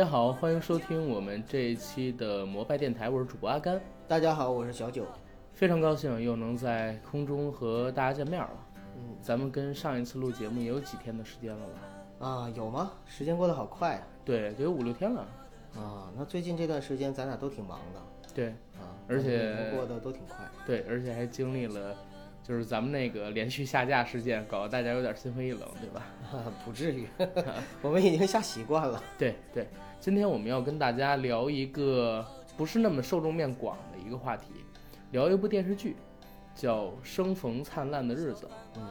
大家好，欢迎收听我们这一期的摩拜电台，我是主播阿甘。大家好，我是小九。非常高兴又能在空中和大家见面了。嗯，咱们跟上一次录节目也有几天的时间了吧？啊，有吗？时间过得好快啊！对，得有五六天了。啊，那最近这段时间咱俩都挺忙的。对，啊，而且过得都挺快。对，而且还经历了，就是咱们那个连续下架事件，搞得大家有点心灰意冷，对吧？不至于，我们已经下习惯了。对对，今天我们要跟大家聊一个不是那么受众面广的一个话题，聊一部电视剧，叫《生逢灿烂的日子》。嗯，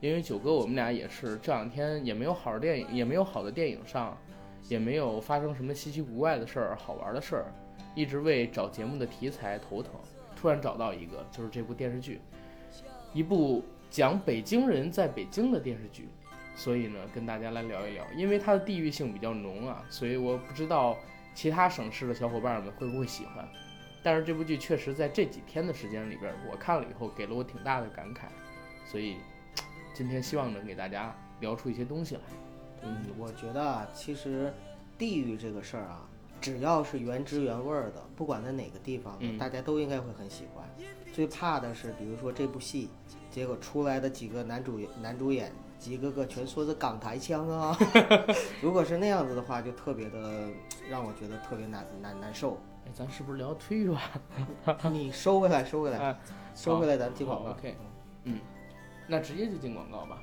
因为九哥我们俩也是这两天也没有好的电影，也没有好的电影上，也没有发生什么稀奇古怪的事儿、好玩的事儿，一直为找节目的题材头疼。突然找到一个，就是这部电视剧，一部讲北京人在北京的电视剧。所以呢，跟大家来聊一聊，因为它的地域性比较浓啊，所以我不知道其他省市的小伙伴们会不会喜欢。但是这部剧确实在这几天的时间里边，我看了以后给了我挺大的感慨，所以今天希望能给大家聊出一些东西来。嗯，我觉得啊，其实地域这个事儿啊，只要是原汁原味儿的，不管在哪个地方，嗯大家都应该会很喜欢。最怕的是，比如说这部戏，结果出来的几个男主男主演，几个个全说的港台腔啊，如果是那样子的话，就特别的让我觉得特别难难难受。哎，咱是不是聊忒远了？你收回来，收回来，哎，收回来，咱进广告。，OK，嗯，那直接就进广告吧。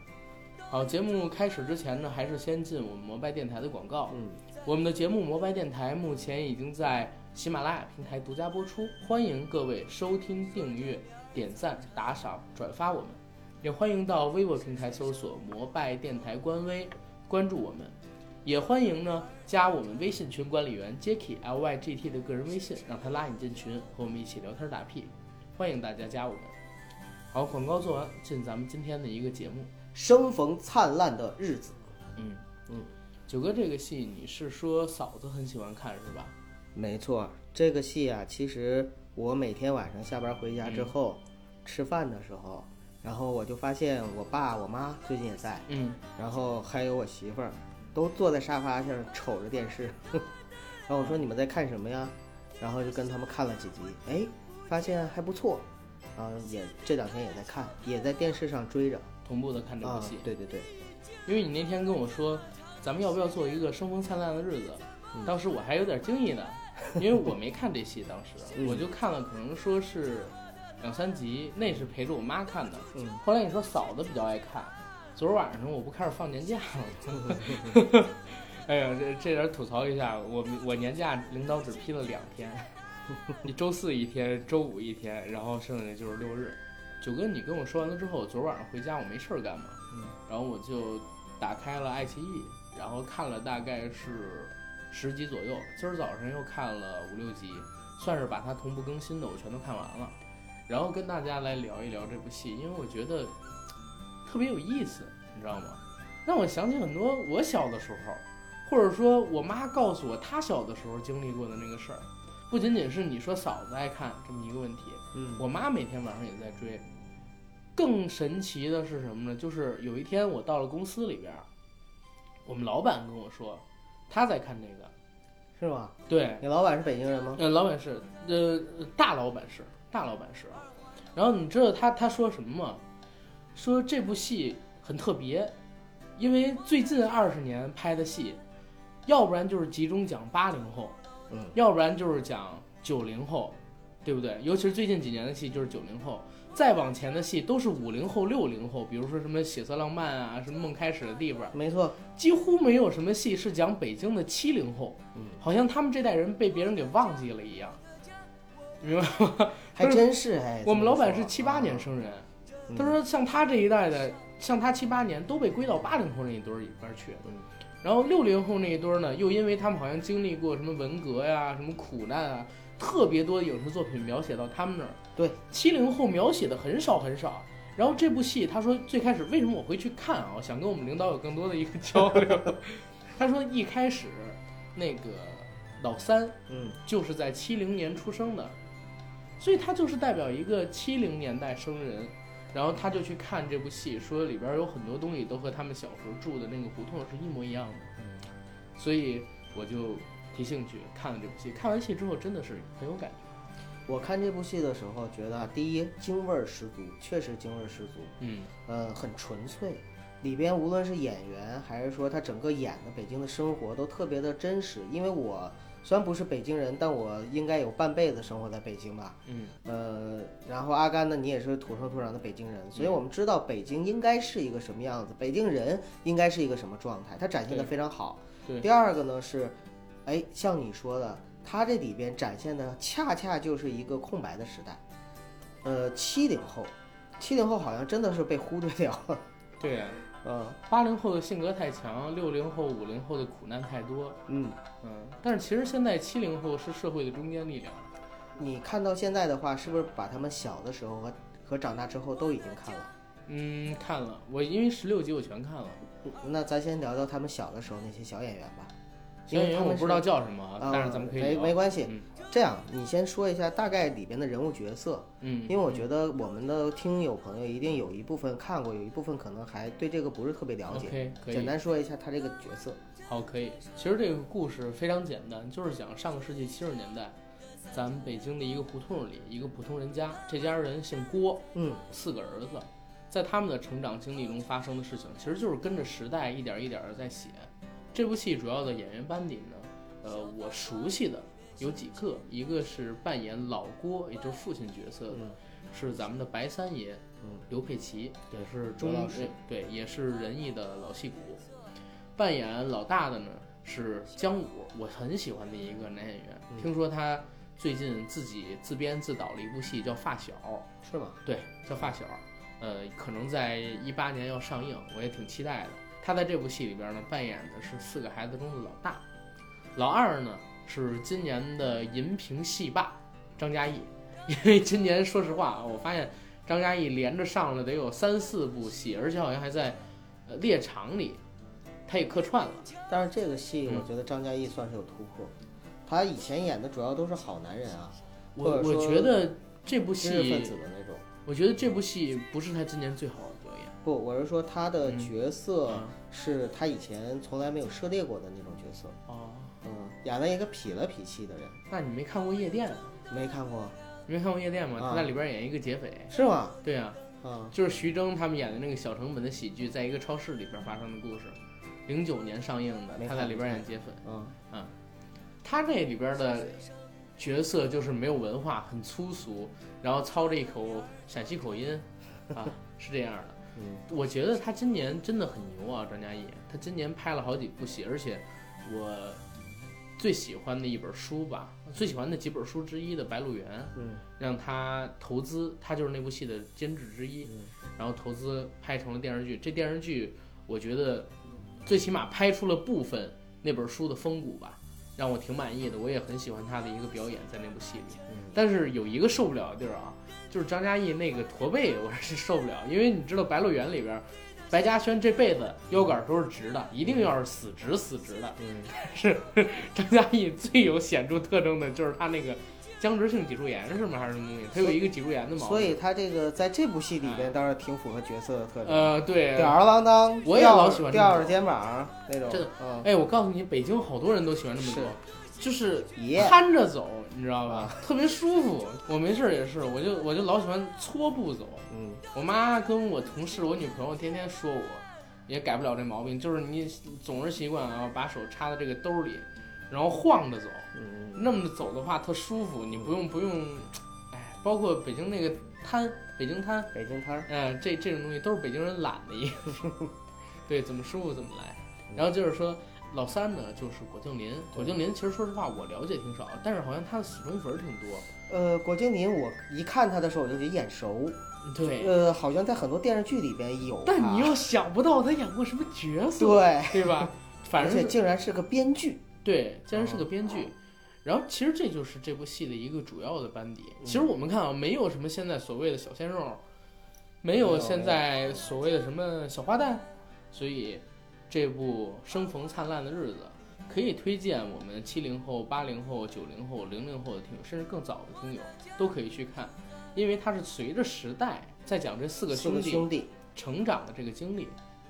好，节目开始之前呢，还是先进我们摩拜电台的广告。嗯，我们的节目《摩拜电台》目前已经在喜马拉雅平台独家播出，欢迎各位收听、订阅、点赞、打赏、转发我们，也欢迎到微博平台搜索“摩拜电台”官微关注我们，也欢迎呢加我们微信群管理员 Jacky L Y G T 的个人微信，让他拉你进群，和我们一起聊天打屁，欢迎大家加我们。好，广告做完，进咱们今天的一个节目。生逢灿烂的日子。嗯嗯，九哥这个戏你是说嫂子很喜欢看是吧？没错，这个戏啊，其实我每天晚上下班回家之后，吃饭的时候，然后我就发现我爸我妈最近也在，嗯然后还有我媳妇儿，都坐在沙发上瞅着电视。然后我说你们在看什么呀？然后就跟他们看了几集，哎，发现还不错，然后，也这两天也在看，也在电视上追着。同步的看这部啊戏，，对对对，因为你那天跟我说，咱们要不要做一个生逢灿烂的日子？嗯当时我还有点惊异呢，因为我没看这戏，当时嗯我就看了，可能说是两三集，那是陪着我妈看的。嗯，后来你说嫂子比较爱看，昨儿晚上我不开始放年假了吗？哎呀，这这点吐槽一下，我我年假领导只批了两天，你周四一天，周五一天，然后剩下就是六日。九哥，你跟我说完了之后，昨儿晚上回家我没事儿干嘛，嗯然后我就打开了爱奇艺，然后看了大概是十集左右。今儿早上又看了五六集，算是把它同步更新的，我全都看完了。然后跟大家来聊一聊这部戏，因为我觉得 特别有意思，你知道吗？让我想起很多我小的时候，或者说我妈告诉我她小的时候经历过的那个事儿。不仅仅是你说嫂子爱看这么一个问题，嗯，我妈每天晚上也在追。更神奇的是什么呢？就是有一天我到了公司里边，我们老板跟我说他在看这个。是吗？对，你老板是北京人吗？呃，老板是，呃，大老板是，大老板是啊。然后你知道他他说什么吗？说这部戏很特别，因为最近二十年拍的戏，要不然就是集中讲八零后，嗯，要不然就是讲九零后，对不对？尤其是最近几年的戏就是九零后，再往前的戏都是五零后、六零后，比如说什么《血色浪漫》啊，什么《梦开始的地方》，没错，几乎没有什么戏是讲北京的七零后，嗯，好像他们这代人被别人给忘记了一样，明白吗？还真是哎。我们老板是七八年生人，嗯他说像他这一代的，像他七八年都被归到八零后那一堆儿里边儿去，嗯然后六零后那一堆儿呢，又因为他们好像经历过什么文革呀、什么苦难啊，特别多的影视作品描写到他们那儿。对，七零后描写的很少很少。然后这部戏，他说最开始为什么我会去看啊？想跟我们领导有更多的一个交流。他说一开始那个老三嗯就是在七零年出生的，所以他就是代表一个七零年代生人。然后他就去看这部戏，说里边有很多东西都和他们小时候住的那个胡同是一模一样的。嗯所以我就提兴趣看了这部戏。看完戏之后，真的是很有感觉。我看这部戏的时候，觉得，第一京味儿十足，确实京味儿十足，嗯呃，很纯粹。里边无论是演员，还是说他整个演的北京的生活，都特别的真实。因为我虽然不是北京人，但我应该有半辈子生活在北京吧。嗯。呃，然后阿甘呢，你也是土生土长的北京人，所以我们知道北京应该是一个什么样子，北京人应该是一个什么状态，他展现的非常好。对。第二个呢是，哎，像你说的，他这里边展现的恰恰就是一个空白的时代，呃，七零后，七零后好像真的是被忽略掉了，对呀、嗯八零后的性格太强，六零后、五零后的苦难太多。嗯。嗯，但是其实现在七零后是社会的中坚力量。你看到现在的话，是不是把他们小的时候和和长大之后都已经看了？嗯，看了，我因为十六集我全看了。那咱先聊聊他们小的时候那些小演员吧。小演因为我不知道叫什么，啊但是咱们可以没。没关系。嗯这样，你先说一下大概里边的人物角色，嗯，因为我觉得我们的听友朋友一定有一部分看过，有一部分可能还对这个不是特别了解。OK 可以简单说一下他这个角色。好，可以。其实这个故事非常简单，就是讲上个世纪七十年代，咱们北京的一个胡同里，一个普通人家，这家人姓郭，嗯四个儿子，在他们的成长经历中发生的事情，其实就是跟着时代一点一点的在写。这部戏主要的演员班底呢，呃，我熟悉的有几个，一个是扮演老郭，也就是父亲角色的，嗯是咱们的白三爷，嗯，刘佩琦，也是中刘老师对，也是仁义的老戏骨。扮演老大的呢是姜武，我很喜欢的一个男演员。嗯听说他最近自己自编自导了一部戏，叫《发小》，是吗？对，叫《发小》，呃，可能在一八年要上映，我也挺期待的。他在这部戏里边呢，扮演的是四个孩子中的老大，老二呢是今年的银屏戏霸张嘉译。因为今年说实话啊，我发现张嘉译连着上了得有三四部戏，而且好像还在呃猎场里，他也客串了。但是这个戏，嗯我觉得张嘉译算是有突破。他以前演的主要都是好男人啊，我我觉得这部戏，子的那种。我觉得这部戏不是他今年最好的。不，我是说他的嗯角色嗯是他以前从来没有涉猎过的那种角色。哦，嗯，演了一个痞了痞气的人，那你没看过《夜店》？没看过你没看过《夜店》吗？啊他在里边演一个劫匪。是吗？对呀、嗯，就是徐峥他们演的那个小成本的喜剧，在一个超市里边发生的故事，零九年上映的，他在里边演劫匪。嗯，他这里边的角色就是没有文化，很粗俗，然后操着一口陕西口音，啊，是这样的。嗯，我觉得他今年真的很牛啊，张嘉译。他今年拍了好几部戏，而且我最喜欢的一本书吧，最喜欢的几本书之一的《白鹿原》，嗯让他投资，他就是那部戏的监制之一，嗯然后投资拍成了电视剧。这电视剧我觉得最起码拍出了部分那本书的风骨吧，让我挺满意的。我也很喜欢他的一个表演在那部戏里。嗯，但是有一个受不了的地儿啊，就是张嘉译那个驼背，我是受不了，因为你知道《白鹿原》里边，白嘉轩这辈子腰杆都是直的，一定要是死直死直的。嗯，但是张嘉译最有显著特征的就是他那个僵直性脊柱炎是吗？还是什么东西？他有一个脊柱炎的毛病。所以他这个在这部戏里边倒是挺符合角色的特征，呃，对，吊儿郎当，我也老喜欢吊着肩膀那种，真的嗯，哎，我告诉你，北京好多人都喜欢这么是做，就是爷摊着走，你知道吧？啊特别舒服。我没事儿也是，我就我就老喜欢搓步走。嗯，我妈跟我同事、我女朋友天天说我，也改不了这毛病，就是你总是习惯啊，把手插在这个兜里，然后晃着走，嗯，那么着走的话特舒服，你不用不用，哎，包括北京那个摊，北京摊，北京摊儿，嗯、这这种东西都是北京人懒的一个，对，怎么舒服怎么来。然后就是说，老三呢就是果敬林，果敬林其实说实话我了解挺少，但是好像他的死忠粉儿挺多。呃，果敬林，我一看他的时候我就觉得眼熟，对，呃，好像在很多电视剧里边有，但你又想不到他演过什么角色，对，对吧？反而且正竟然是个编剧，对，竟然是个编剧。然后其实这就是这部戏的一个主要的班底。嗯其实我们看啊，没有什么现在所谓的小鲜肉，没有现在所谓的什么小花旦，所以这部《生逢灿烂的日子》可以推荐我们七零后、八零后、九零后、零零后的听友，甚至更早的听友都可以去看，因为它是随着时代在讲这四个兄弟个兄弟，成长的这个经历，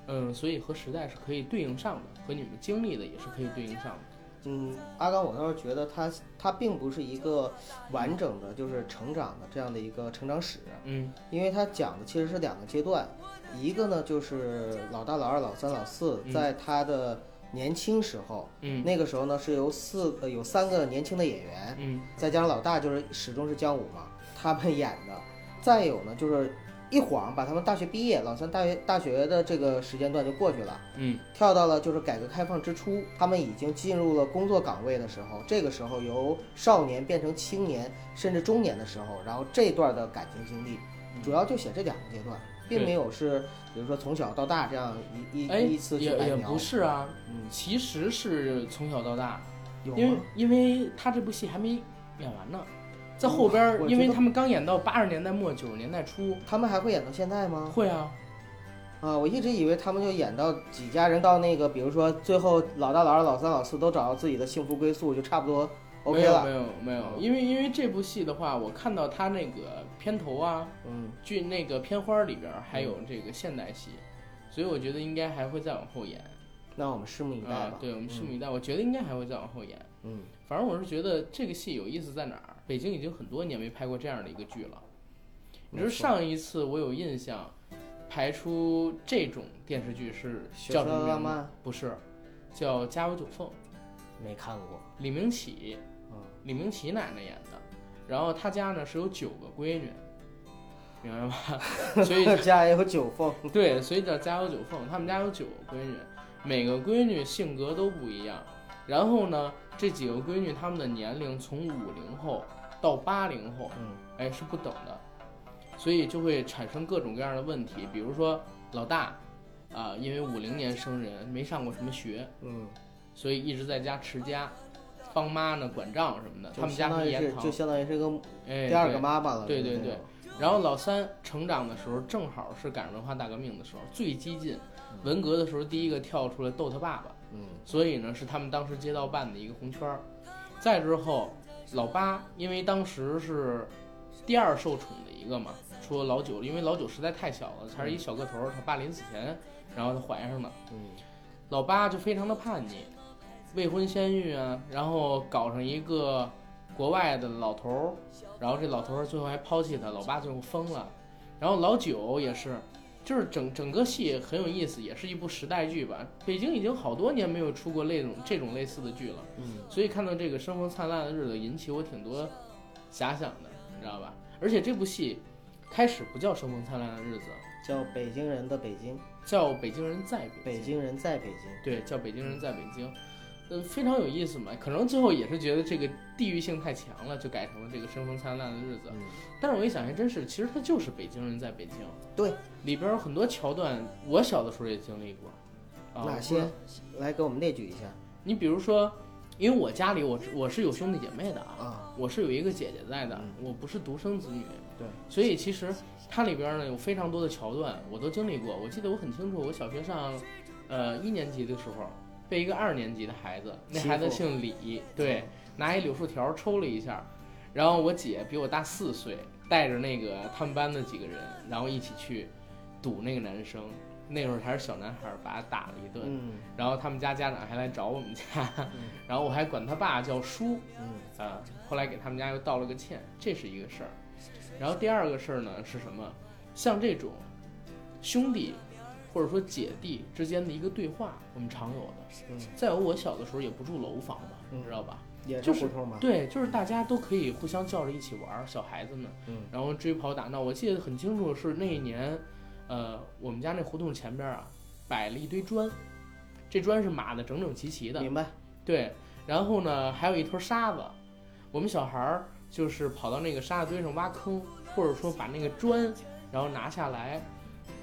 嗯，所以和时代是可以对应上的，和你们经历的也是可以对应上的。嗯，阿刚，我倒是觉得他他并不是一个完整的，就是成长的这样的一个成长史，嗯因为他讲的其实是两个阶段，一个呢就是老大、老二、老三、老四，嗯。在他的年轻时候，嗯。那个时候呢是由四呃有三个年轻的演员，嗯。再加上老大就是始终是姜武嘛，他们演的。再有呢就是一晃把他们大学毕业，老三大学大学的这个时间段就过去了。嗯。跳到了就是改革开放之初，他们已经进入了工作岗位的时候，这个时候由少年变成青年甚至中年的时候，然后这段的感情经历，主要就写这两个阶段，并没有是比如说从小到大这样一一一次去来描也也不。是啊，嗯，其实是从小到大，有因为？因为他这部戏还没演完呢，在后边因为他们刚演到八十年代末九十年代初，他们还会演到现在吗？会啊，啊，我一直以为他们就演到几家人到那个，比如说最后老大、老二、老三、老四都找到自己的幸福归宿，就差不多 OK 没有没。有没有，嗯因为因为这部戏的话，我看到他那个片头啊，嗯，剧那个片花里边儿还有这个现代戏，所以我觉得应该还会再往后演那我们拭目以待吧。。啊对，我们拭目以待，我觉得应该还会再往后演。嗯，反正我是觉得这个戏有意思在哪儿？北京已经很多年没拍过这样的一个剧了。你知道没错上一次我有印象，排出这种电视剧是叫什么名不是，叫《家有九凤》，没看过。李明启，嗯，李明启奶奶演的。然后他家呢是有九个闺女，明白吧？所以家有九凤。对，所以叫家有九凤。他们家有九个闺女，每个闺女性格都不一样。然后呢，这几个闺女她们的年龄从五零后到八零后，嗯哎是不等的，所以就会产生各种各样的问题。比如说老大，啊、因为五零年生人，没上过什么学，嗯，所以一直在家持家，帮妈呢管账什么的。他们家是是盐堂就，相当于是个哎，第二个妈妈了。对对对。然后老三成长的时候，正好是赶上文化大革命的时候，最激进。文革的时候，第一个跳出来逗他爸爸，嗯所以呢是他们当时街道办的一个红圈儿。再之后，老八因为当时是第二受宠的一个嘛，说老九因为老九实在太小了，才是一小个头儿，他爸临死前然后他怀上的，嗯老八就非常的叛逆，未婚先孕啊，然后搞上一个国外的老头儿，然后这老头儿最后还抛弃他，老八最后疯了。然后老九也是，就是整整个戏很有意思，也是一部时代剧吧。北京已经好多年没有出过类种这种类似的剧了，嗯所以看到这个《生逢灿烂的日子》，引起我挺多遐想的，你知道吧？而且这部戏开始不叫《生逢灿烂的日子》，叫北京人的北京，叫《北京人在北京》。北京人在北京。对，叫北京人在北京，呃，非常有意思嘛。可能最后也是觉得这个地域性太强了，就改成了这个生逢灿烂的日子。嗯，但是我一想，还真是，其实它就是北京人在北京。对，里边有很多桥段，我小的时候也经历过。啊，哪些？来给我们列举一下你比如说，因为我家里我我是有兄弟姐妹的啊，啊。我是有一个姐姐在的，嗯我不是独生子女。对，所以其实它里边呢有非常多的桥段，我都经历过。我记得我很清楚，我小学上，呃一年级的时候，被一个二年级的孩子，那孩子姓李，对，拿一柳树条抽了一下，然后我姐比我大四岁，带着那个他们班的几个人，然后一起去堵那个男生。那会儿还是小男孩，把他打了一顿，嗯然后他们家家长还来找我们家，嗯然后我还管他爸叫叔，嗯啊，后来给他们家又道了个歉，这是一个事儿。然后第二个事儿呢是什么？像这种兄弟或者说姐弟之间的一个对话，我们常有的。嗯，再有，我小的时候也不住楼房嘛，嗯你知道吧？也就是胡同嘛。对，就是大家都可以互相叫着一起玩儿，小孩子们，嗯然后追跑打闹。我记得很清楚，是那一年，呃，我们家那胡同前边儿啊，摆了一堆砖，这砖是码的整整齐齐的，明白。对，然后呢，还有一坨沙子，我们小孩儿就是跑到那个沙子堆上挖坑，或者说把那个砖，然后拿下来，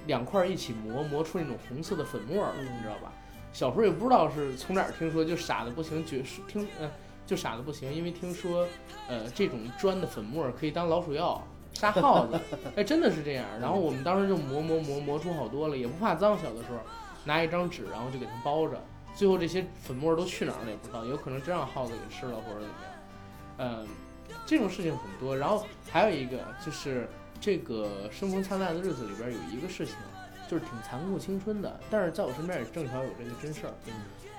两块儿一起磨，磨出那种红色的粉末儿，嗯你知道吧？小时候也不知道是从哪儿听说，就傻的不行，觉是听呃就傻的不行，因为听说呃这种砖的粉末可以当老鼠药杀耗子，哎，真的是这样。然后我们当时就磨磨磨磨出好多了，也不怕脏，小的时候拿一张纸，然后就给它包着。最后这些粉末都去哪儿了也不知道，有可能真让耗子给吃了或者怎么样。嗯，这种事情很多。然后还有一个就是这个《生逢灿烂的日子》里边有一个事情，就是挺残酷青春的，但是在我身边也正巧有这个真事儿。嗯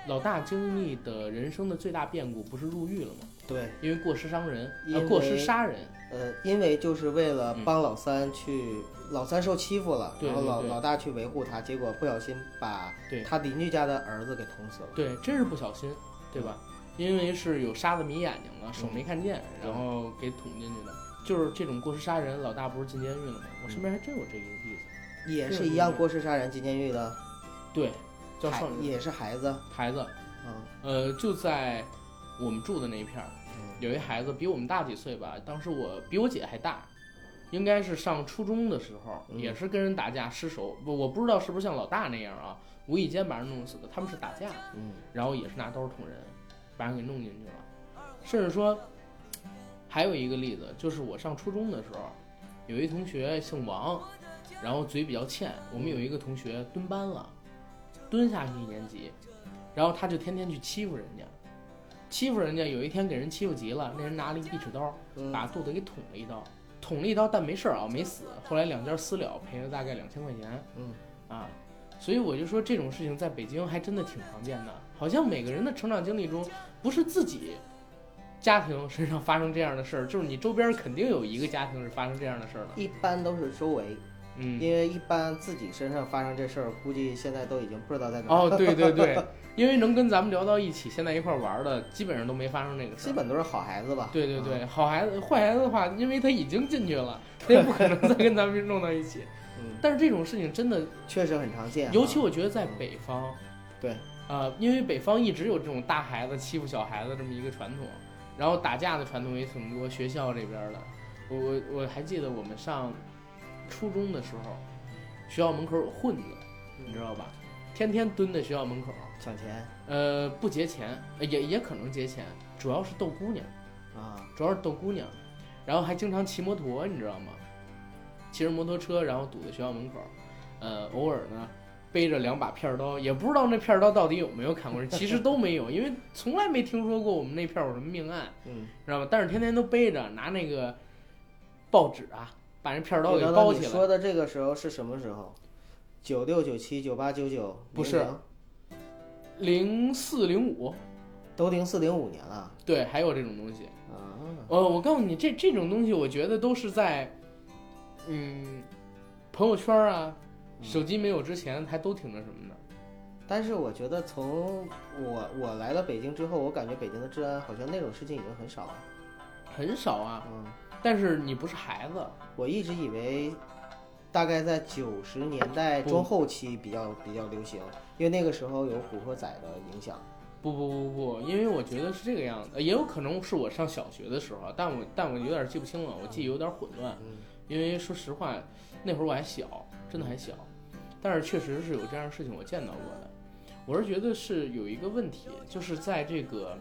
老大经历的人生的最大变故不是入狱了吗？对，因为过失伤人，因为呃过失杀人。呃，因为就是为了嗯帮老三去，老三受欺负了，然后老老大去维护他，结果不小心把对他邻居家的儿子给捅死了。对，真是不小心，对吧？因为是有沙子迷眼睛了，手没看见，对然后给捅进去的。就是这种过失杀人，老大不是进监狱了吗？我身边还真有这个例子。也是一样过失杀人进监狱的，对，叫孩少也是孩子，孩子，嗯。呃，就在我们住的那一片儿，嗯。有一孩子比我们大几岁吧，当时我比我姐还大，应该是上初中的时候，嗯。也是跟人打架失手，不，我不知道是不是像老大那样啊，无意间把人弄死的。他们是打架，嗯。然后也是拿刀捅人，把人给弄进去了。甚至说，还有一个例子，就是我上初中的时候，有一同学姓王，然后嘴比较欠，我们有一个同学蹲班了，蹲下去一年级，然后他就天天去欺负人家，欺负人家。有一天给人欺负急了，那人拿了一壁纸刀，嗯把肚子给捅了一刀，捅了一刀，但没事儿啊，没死。后来两家私了，赔了大概两千块钱。嗯啊，所以我就说这种事情在北京还真的挺常见的，好像每个人的成长经历中，不是自己家庭身上发生这样的事儿，就是你周边肯定有一个家庭是发生这样的事儿的。一般都是周围，嗯，因为一般自己身上发生这事儿，估计现在都已经不知道在哪儿。哦，对对对，因为能跟咱们聊到一起，现在一块儿玩儿的，基本上都没发生这个事儿。基本都是好孩子吧？对对对，啊，好孩子、坏孩子的话，因为他已经进去了，他也不可能再跟咱们弄到一起。嗯，但是这种事情真的，确实很常见啊。尤其我觉得在北方，对，呃，因为北方一直有这种大孩子欺负小孩子这么一个传统，然后打架的传统也挺多。学校这边的，我我我还记得我们上初中的时候，学校门口有混子，你知道吧？天天蹲在学校门口，抢钱。呃，不劫钱，呃也也可能劫钱，主要是逗姑娘，啊，主要是逗姑娘，然后还经常骑摩托，你知道吗？骑着摩托车，然后堵在学校门口，呃，偶尔呢背着两把片儿刀，也不知道那片儿刀到底有没有砍过人，其实 都没有，因为从来没听说过我们那片儿有什么命案，嗯，知道吧？但是天天都背着，拿那个报纸啊，把那片儿刀给包起来。你说的这个时候是什么时候？九六、九七、九八、九九，不是零四零五，都零四零五年了对，还有这种东西。啊。呃，我告诉你，这这种东西，我觉得都是在，嗯，朋友圈啊，嗯手机没有之前，还都挺那什么的。但是我觉得从我我来了北京之后，我感觉北京的治安好像那种事情已经很少了。很少啊。嗯，但是你不是孩子，我一直以为大概在九十年代中后期比较比较流行，因为那个时候有《古惑仔》的影响。不不不不，因为我觉得是这个样子，呃也有可能是我上小学的时候啊，但我但我有点记不清了，我记忆有点混乱。嗯因为说实话，那会儿我还小，真的还小，但是确实是有这样的事情我见到过的。我是觉得是有一个问题，就是在这个，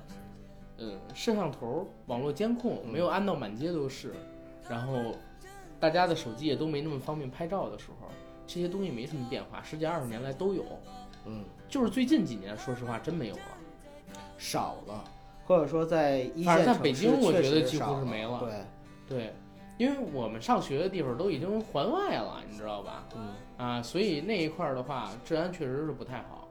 呃，摄像头、网络监控没有安到满街都是，然后大家的手机也都没那么方便拍照的时候，这些东西没什么变化，十几二十年来都有，嗯，就是最近几年，说实话真没有了。少了，或者说在一线城市北京我觉得几乎是没了对，对，因为我们上学的地方都已经环外了，你知道吧？嗯啊，所以那一块儿的话，治安确实是不太好，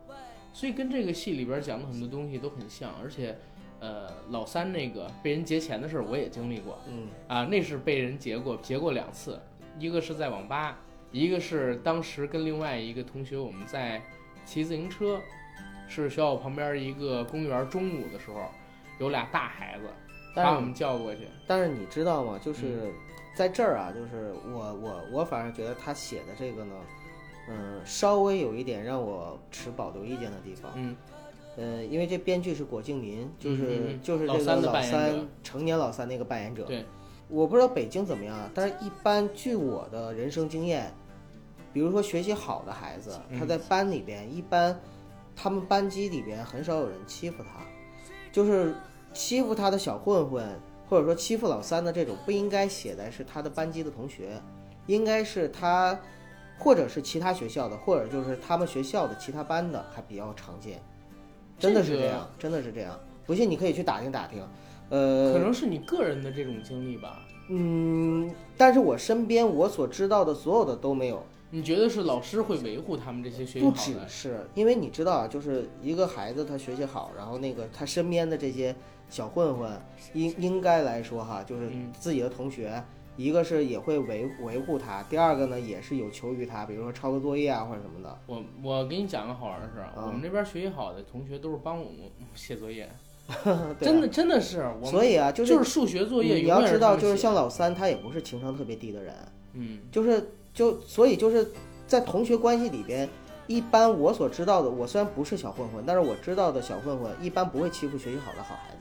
所以跟这个戏里边讲的很多东西都很像，而且，呃，老三那个被人劫钱的事儿我也经历过嗯啊，那是被人劫过，劫过两次，一个是在网吧，一个是当时跟另外一个同学我们在骑自行车，是学校旁边一个公园，中午的时候有俩大孩子把我们叫过去，但是你知道吗？嗯就是在这儿啊，就是我我我反而觉得他写的这个呢，嗯，稍微有一点让我持保留意见的地方。嗯呃，因为这编剧是果敬林，就是、嗯嗯嗯就是这老三个老扮演者三成年老三那个扮演者。对，我不知道北京怎么样啊，但是一般据我的人生经验，比如说学习好的孩子，他嗯在班里边一般，他们班级里边很少有人欺负他，就是欺负他的小混混，或者说欺负老三的这种，不应该写的是他的班级的同学，应该是他，或者是其他学校的，或者就是他们学校的其他班的，还比较常见，真的是这样，真的是这样。不信你可以去打听打听，呃，可能是你个人的这种经历吧。嗯，但是我身边我所知道的所有的都没有，你觉得是老师会维护他们这些学习不只？是，因为你知道啊，就是一个孩子他学习好，然后那个他身边的这些小混混，应应该来说哈，就是嗯。自己的同学，一个是也会维维护他，第二个呢也是有求于他，比如说抄个作业啊或者什么的。我我给你讲个好玩的事我们这边学习好的同学都是帮我们写作业，真的真的是我所以啊，就就是数学作业你要知道，就是像老三，他也不是情商特别低的人，嗯。就是就所以就是在同学关系里边，一般我所知道的，我虽然不是小混混，但是我知道的小混混一般不会欺负学习好的好孩子，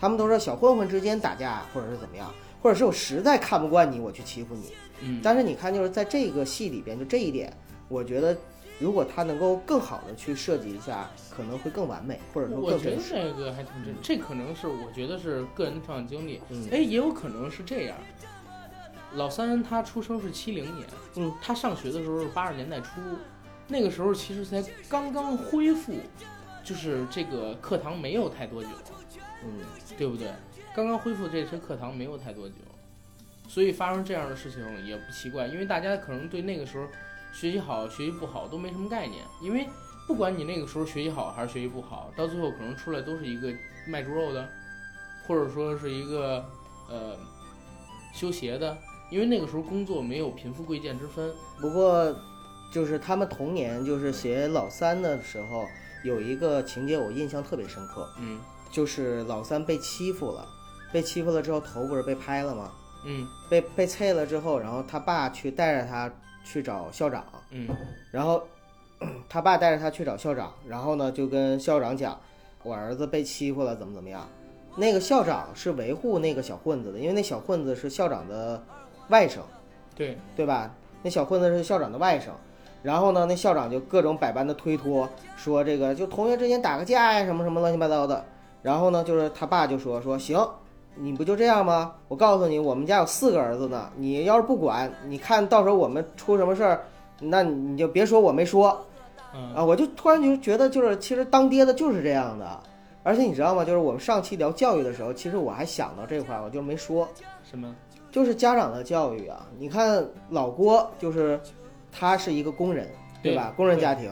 他们都说小混混之间打架或者是怎么样，或者是我实在看不惯你，我去欺负你。嗯，但是你看，就是在这个戏里边，就这一点，我觉得如果他能够更好的去设计一下，可能会更完美，或者说我觉得。这个还挺真，这可能是我觉得是个人的成长经历，嗯哎，也有可能是这样。老三他出生是七零年，嗯，他上学的时候是八十年代初，那个时候其实才刚刚恢复，就是这个课堂没有太多久，嗯，对不对？刚刚恢复这些课堂没有太多久，所以发生这样的事情也不奇怪，因为大家可能对那个时候学习好、学习不好都没什么概念，因为不管你那个时候学习好还是学习不好，到最后可能出来都是一个卖猪肉的，或者说是一个呃修鞋的，因为那个时候工作没有贫富贵贱之分。不过，就是他们童年就是写老三的时候，有一个情节我印象特别深刻，嗯就是老三被欺负了，被欺负了之后头不是被拍了吗？嗯被被啐了之后，然后他爸去带着他去找校长，嗯然后 他爸带着他去找校长，然后呢就跟校长讲，我儿子被欺负了，怎么怎么样。那个校长是维护那个小混子的，因为那小混子是校长的外甥。对，对吧？那小混子是校长的外甥，然后呢，那校长就各种百般的推脱，说这个就同学之间打个架呀，什么什么乱七八糟的。然后呢，就是他爸就说说行，你不就这样吗？我告诉你，我们家有四个儿子呢，你要是不管，你看到时候我们出什么事儿，那你就别说我没说嗯啊！我就突然就觉得，就是其实当爹的就是这样的。而且你知道吗？就是我们上期聊教育的时候，其实我还想到这块儿，我就没说。什么？就是家长的教育啊，你看老郭就是他是一个工人，对吧？工人家庭，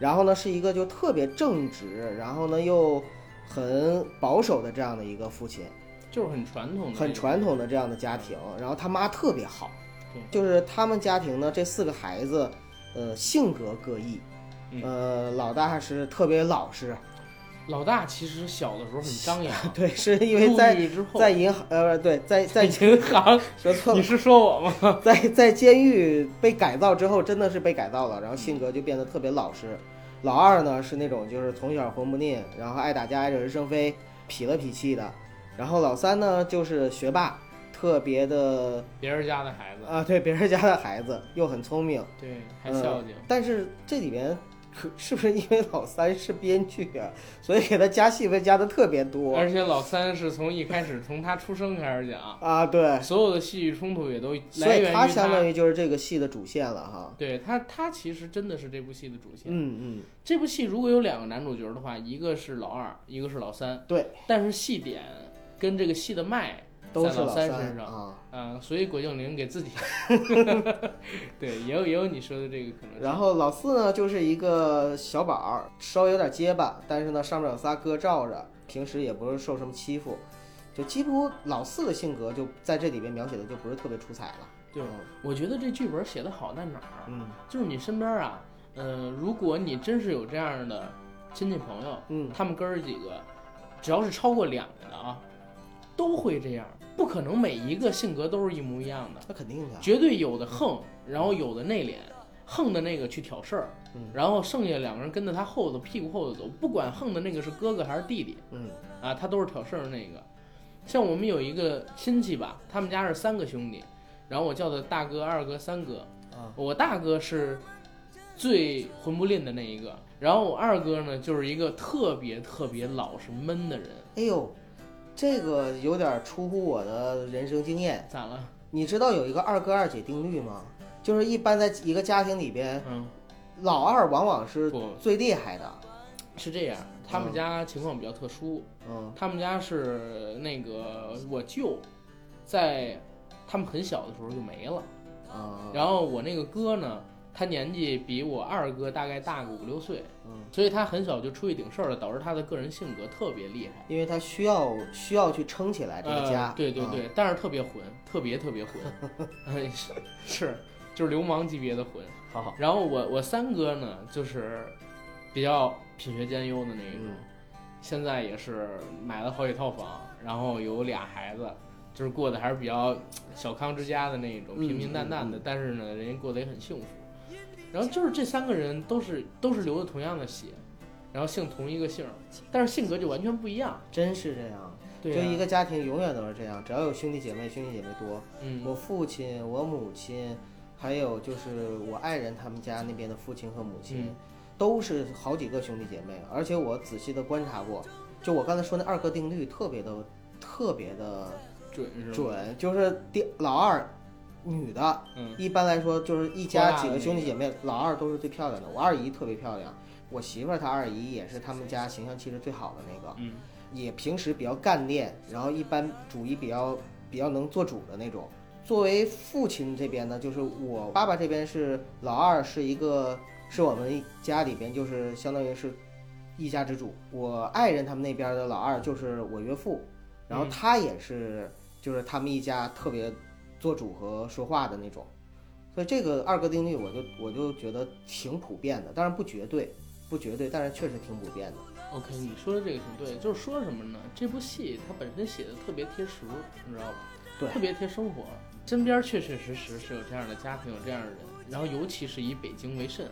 然后呢是一个就特别正直，然后呢又很保守的这样的一个父亲，就是很传统的，很传统的这样的家庭，然后他妈特别好。对，就是他们家庭呢这四个孩子，呃性格各异，嗯。呃老大是特别老实，老大其实小的时候很张扬，对，是因为在在银行呃对在在在银行，说错了。你。是说我吗？在在监狱被改造之后，真的是被改造了，然后性格就变得特别老实。老二呢是那种就是从小混不吝，然后爱打架、爱惹是生非、痞了痞气的。然后老三呢就是学霸，特别的别人家的孩子，啊，对别人家的孩子又很聪明，对，还孝敬。但是这里边可 是不是因为老三是编剧啊，所以给他加戏份加的特别多而且老三是从一开始从他出生开始讲，啊？对，所有的戏剧冲突也都所来源于以他相当于就是这个戏的主线了哈。对他，他其实真的是这部戏的主线。嗯嗯，这部戏如果有两个男主角的话，一个是老二，一个是老三。对，但是戏点跟这个戏的脉都是老三三身上啊。嗯、所以葛敬玲给自己，对，也有也有你说的这个可能。然后老四呢，就是一个小宝儿，稍微有点结巴，但是呢，上面有仨哥罩着，平时也不是受什么欺负，就几乎老四的性格就在这里边描写的就不是特别出彩了。对嗯我觉得这剧本写的好在哪儿？嗯就是你身边啊，呃，如果你真是有这样的亲戚朋友，嗯，他们哥儿几个，只要是超过两个的啊，都会这样，不可能每一个性格都是一模一样的，那肯定的。绝对有的横，然后有的内敛，横的那个去挑事儿，嗯然后剩下两个人跟着他后头屁股后头走，不管横的那个是哥哥还是弟弟嗯啊，他都是挑事儿的那个。像我们有一个亲戚吧，他们家是三个兄弟，然后我叫他大哥、二哥、三哥。啊我大哥是最混不吝的那一个，然后我二哥呢就是一个特别特别老实闷的人。哎呦，这个有点出乎我的人生经验。咋了？你知道有一个二哥二姐定律吗？就是一般在一个家庭里边，嗯，老二往往是最厉害的。是这样，他们家情况比较特殊，嗯他们家是那个我舅，在他们很小的时候就没了，啊，然后我那个哥呢，他年纪比我二哥大概大个五六岁，嗯，所以他很小就出去顶事儿了，导致他的个人性格特别厉害。因为他需要需要去撑起来这个家，呃、对对嗯。对，但是特别混，特别特别混，哎是是，就是流氓级别的混。好好，然后我我三哥呢，就是比较品学兼优的那一种，嗯。现在也是买了好几套房，然后有俩孩子，就是过得还是比较小康之家的那一种，嗯平平淡淡的，嗯嗯。但是呢，人家过得也很幸福。然后就是这三个人都是都是流的同样的血，然后姓同一个姓儿，但是性格就完全不一样。真是这样。对、啊，就一个家庭永远都是这样，只要有兄弟姐妹，兄弟姐妹多。嗯，我父亲、我母亲，还有就是我爱人他们家那边的父亲和母亲，嗯都是好几个兄弟姐妹。而且我仔细的观察过，就我刚才说那二个定律特别的特别的准是吧？准，就是第老二女的，嗯一般来说就是一家几个兄弟姐妹，老二都是最漂亮的。我二姨特别漂亮，我媳妇儿她二姨也是他们家形象气质最好的那个。嗯也平时比较干练，然后一般主意比较比较能做主的那种。作为父亲这边呢，就是我爸爸这边是老二，是一个是我们家里边就是相当于是一家之主。我爱人他们那边的老二就是我岳父，然后嗯他也是就是他们一家特别做主和说话的那种。所以这个二哥定律，我就我就觉得挺普遍的，当然不绝对，不绝对，但是确实挺普遍的。OK，你说的这个挺对，就是说什么呢？这部戏它本身写的特别贴实，你知道吧？对特别贴生活。身边确确实实是有这样的家庭，有这样的人，然后尤其是以北京为甚。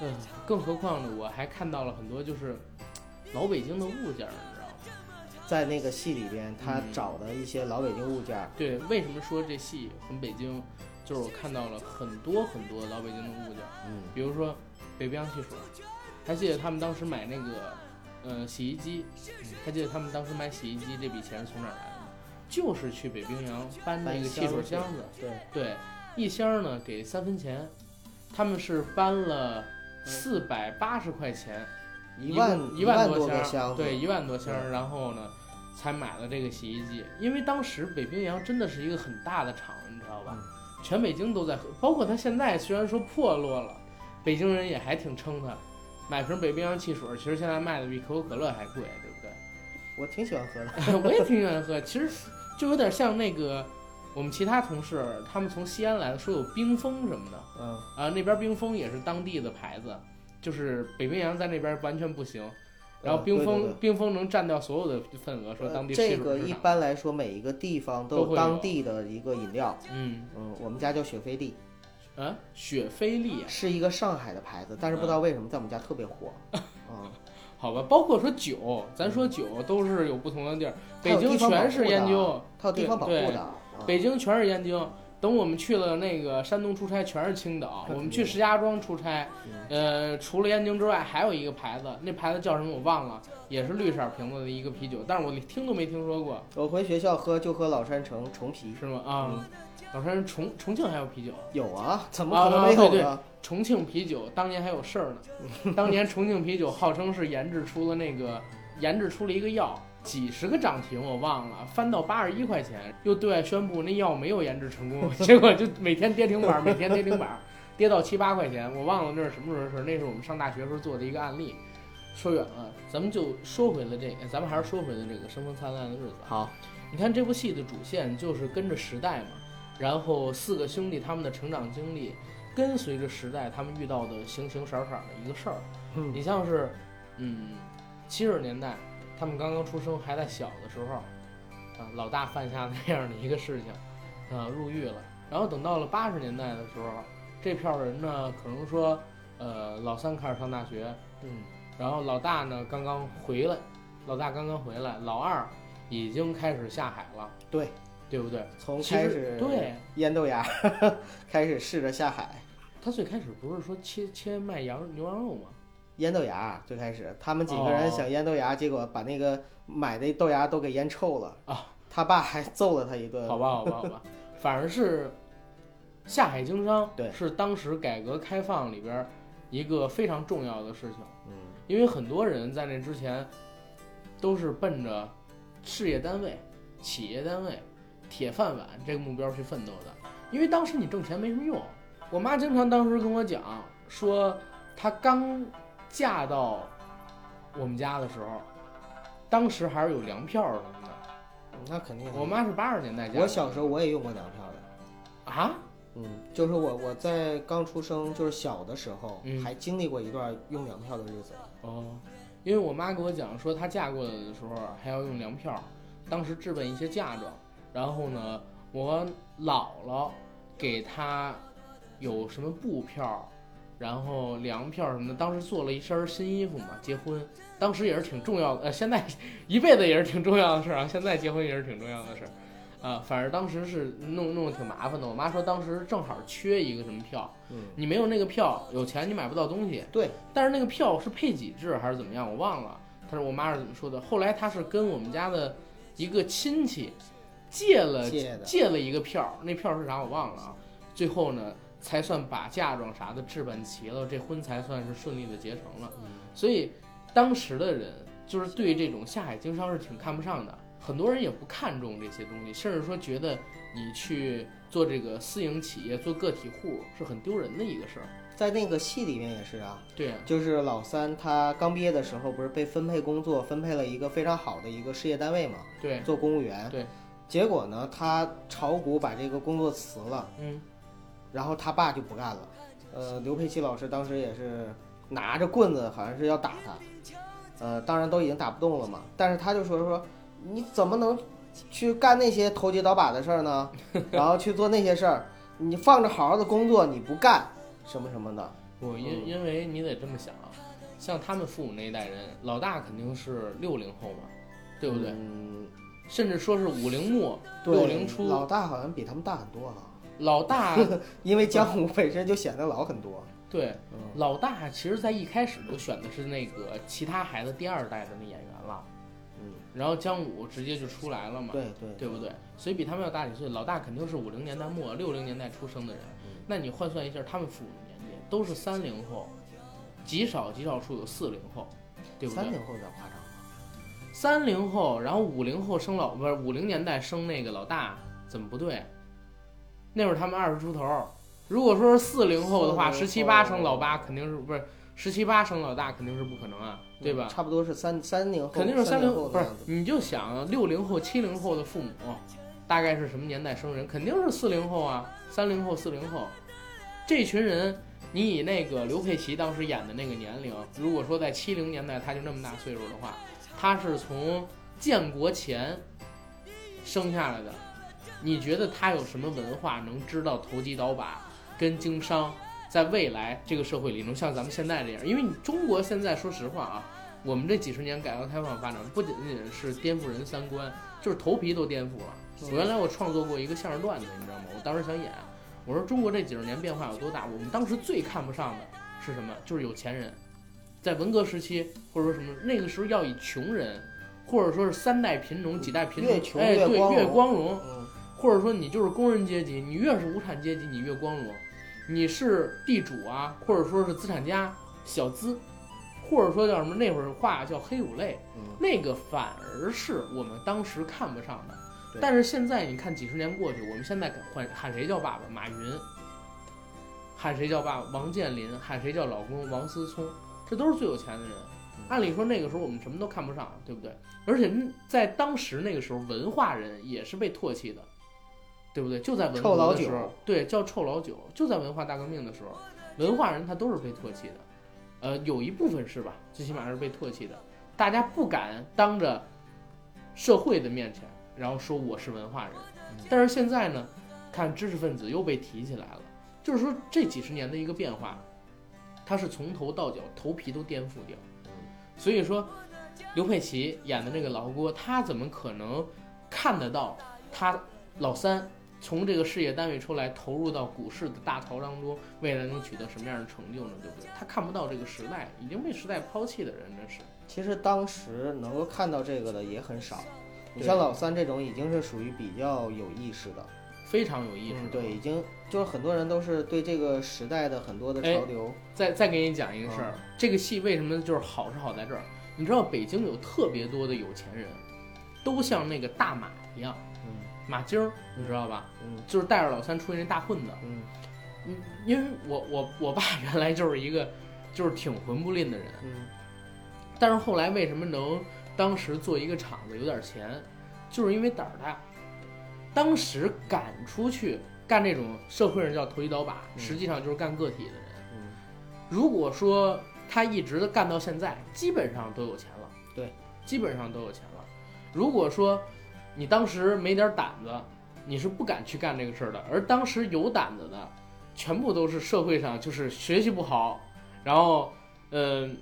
嗯，更何况呢，我还看到了很多就是老北京的物件？在那个戏里边，他嗯。找的一些老北京物件儿，对，为什么说这戏很北京？就是我看到了很多很多老北京的物件儿，嗯，比如说北冰洋汽水，还记得他们当时买那个呃洗衣机，还记得他们当时买洗衣机这笔钱是从哪儿来的吗？就是去北冰洋搬那个汽水箱子，对，对，一箱呢给三分钱，他们是搬了四百八十块钱，一万一万多箱，对，一万多箱，然后呢才买了这个洗衣机，因为当时北冰洋真的是一个很大的厂，你知道吧？嗯全北京都在喝，包括它现在虽然说破落了，北京人也还挺撑它。买瓶北冰洋汽水，其实现在卖的比可口可乐还贵，对不对？我挺喜欢喝的。我也挺喜欢喝，其实就有点像那个我们其他同事，他们从西安来的，说有冰峰什么的嗯，啊，那边冰峰也是当地的牌子，就是北冰洋在那边完全不行，然后冰封、冰封能占掉所有的份额，说当地呃这个一般来说，每一个地方都有当地的一个饮料。嗯嗯，我们家叫雪菲利，啊，雪菲力啊，是一个上海的牌子，但是不知道为什么在我们家特别火。嗯，好吧，包括说酒，咱说酒都是有不同的地儿，北京全是研究，它有地方保护对的。嗯北京全是燕京。等我们去了那个山东出差，全是青岛。我们去石家庄出差，呃，除了燕京之外，还有一个牌子，那牌子叫什么我忘了，也是绿色瓶子的一个啤酒，但是我听都没听说过，我回学校喝就喝老山城重啤。是吗？啊，老山重重庆还有啤酒，有啊，怎么啊可能没有啊对呢？重庆啤酒当年还有事儿呢。当年重庆啤酒号称是研制出了那个研制出了一个药，几十个涨停我忘了，翻到八十一块钱，又对外宣布那药没有研制成功，结果就每天跌停板，每天跌停板，跌到七八块钱，我忘了那是什么时候的事儿，那是我们上大学时候做的一个案例。说远了，咱们就说回了这个，咱们还是说回了这个生风灿烂的日子。好，你看这部戏的主线就是跟着时代嘛，然后四个兄弟他们的成长经历，跟随着时代他们遇到的形形色色的一个事儿。嗯你像是，嗯，七十年代他们刚刚出生还在小的时候，啊，老大犯下那样的一个事情，啊，入狱了。然后等到了八十年代的时候，这票人呢，可能说，呃，老三开始上大学，嗯，然后老大呢刚刚回来，老大刚刚回来，老二已经开始下海了，对，对不对？从开始对腌豆芽 开始试着下海。他最开始不是说切切卖羊牛羊肉吗？腌豆芽最开始，他们几个人哦想腌豆芽，结果把那个买的豆芽都给腌臭了啊！他爸还揍了他一顿。好吧，好吧，好吧，反而是下海经商，对是当时改革开放里边儿一个非常重要的事情，嗯，因为很多人在那之前都是奔着事业单位、企业单位、铁饭碗这个目标去奋斗的，因为当时你挣钱没什么用，我妈经常当时跟我讲说，她刚嫁到我们家的时候，当时还是有粮票什么的。那肯定。我妈是八十年代嫁的。我小时候我也用过粮票的。啊？嗯，就是我我在刚出生就是小的时候，嗯还经历过一段用粮票的日子。哦，因为我妈给我讲说，她嫁过来的时候还要用粮票，当时置办一些嫁妆，然后呢，我姥姥给她有什么布票，然后粮票什么的，当时做了一身新衣服嘛，结婚，当时也是挺重要的，呃，现在一辈子也是挺重要的事儿啊，现在结婚也是挺重要的事儿。啊，反正当时是弄弄得挺麻烦的。我妈说当时正好缺一个什么票，嗯，你没有那个票，有钱你买不到东西。对，但是那个票是配给制还是怎么样，我忘了。她说我妈是怎么说的？后来她是跟我们家的一个亲戚借了借借了一个票，那票是啥我忘了啊。最后呢，才算把嫁妆啥的置办齐了，这婚才算是顺利的结成了。嗯所以当时的人就是对这种下海经商是挺看不上的，很多人也不看重这些东西，甚至说觉得你去做这个私营企业、做个体户是很丢人的一个事儿。在那个戏里面也是啊，对呀、就是老三他刚毕业的时候，不是被分配工作，分配了一个非常好的一个事业单位嘛，对，做公务员。对。结果呢，他炒股把这个工作辞了，嗯，然后他爸就不干了。呃，刘佩琦老师当时也是拿着棍子，好像是要打他。呃，当然都已经打不动了嘛，但是他就说说，你怎么能去干那些投机倒把的事儿呢？然后去做那些事儿，你放着好好的工作你不干，什么什么的。不，因因为你得这么想啊，像他们父母那一代人，老大肯定是六零后嘛，对不对？嗯，甚至说是五零末、六零初，老大好像比他们大很多哈，老大 因为江湖本身就显得老很多。对嗯老大，其实在一开始就选的是那个其他孩子第二代的那演员了，嗯，然后姜武直接就出来了嘛，对对对不对？所以比他们要大几岁，老大肯定是五零年代末、六零年代出生的人。嗯那你换算一下他们父母的年纪，都是三零后，极少极少数有四零后，对不对？三零后有点夸张了。三零后，然后五零后生老不是五零年代生那个老大，怎么不对？那会儿他们二十出头，如果说是四零后的话，十七八生老八肯定是不是十七八生老大肯定是不可能啊，对吧？差不多是三三零后，肯定是三零不是后的样子。，你就想六零后、七零后的父母，大概是什么年代生人？肯定是四零后啊，三零后、四零后，这群人，你以那个刘佩琦当时演的那个年龄，如果说在七零年代他就那么大岁数的话，他是从建国前生下来的，你觉得他有什么文化能知道投机倒把跟经商？在未来这个社会里，能像咱们现在这样？因为你中国现在说实话啊，我们这几十年改革开放发展，不仅仅是颠覆人三观，就是头皮都颠覆了。我原来我创作过一个相声段子，你知道吗？我当时想演，我说中国这几十年变化有多大？我们当时最看不上的是什么？就是有钱人，在文革时期或者说什么那个时候要以穷人，或者说是三代贫农、几代贫农，越穷哎，对，越越光荣或者说你就是工人阶级，你越是无产阶级，你越光荣。你是地主啊，或者说是资产家、小资，或者说叫什么那会儿话叫黑五类，嗯那个反而是我们当时看不上的。但是现在你看几十年过去，我们现在喊喊谁叫爸爸？马云，喊谁叫爸爸？王健林，喊谁叫老公？王思聪，这都是最有钱的人。按理说那个时候我们什么都看不上，对不对？而且在当时那个时候，文化人也是被唾弃的，对不对？就在文臭老九革的时候，对，叫臭老九，就在文化大革命的时候，文化人他都是被唾弃的。呃，有一部分是吧？最起码是被唾弃的，大家不敢当着社会的面前，然后说我是文化人。但是现在呢，看知识分子又被提起来了，就是说这几十年的一个变化，他是从头到脚头皮都颠覆掉。所以说，刘佩琦演的那个老郭，他怎么可能看得到他老三从这个事业单位出来，投入到股市的大潮当中，未来能取得什么样的成就呢？对不对？他看不到这个时代已经被时代抛弃的人，真是。其实当时能够看到这个的也很少。你像老三这种，已经是属于比较有意识的。非常有意识、嗯，对，已经就是很多人都是对这个时代的很多的哎潮流，再再给你讲一个事儿，嗯这个戏为什么就是好是好在这儿？你知道北京有特别多的有钱人，都像那个大马一样，嗯马晶儿，你知道吧？嗯就是带着老三出去那大混子，嗯嗯，因为我我我爸 原来就是一个就是挺混不吝的人，嗯但是后来为什么能当时做一个厂子有点钱，就是因为胆儿大。当时敢出去干这种社会上叫投机倒把，嗯实际上就是干个体的人。嗯如果说他一直干到现在，基本上都有钱了。对，基本上都有钱了。如果说你当时没点胆子，你是不敢去干这个事儿的。而当时有胆子的，全部都是社会上就是学习不好，然后嗯、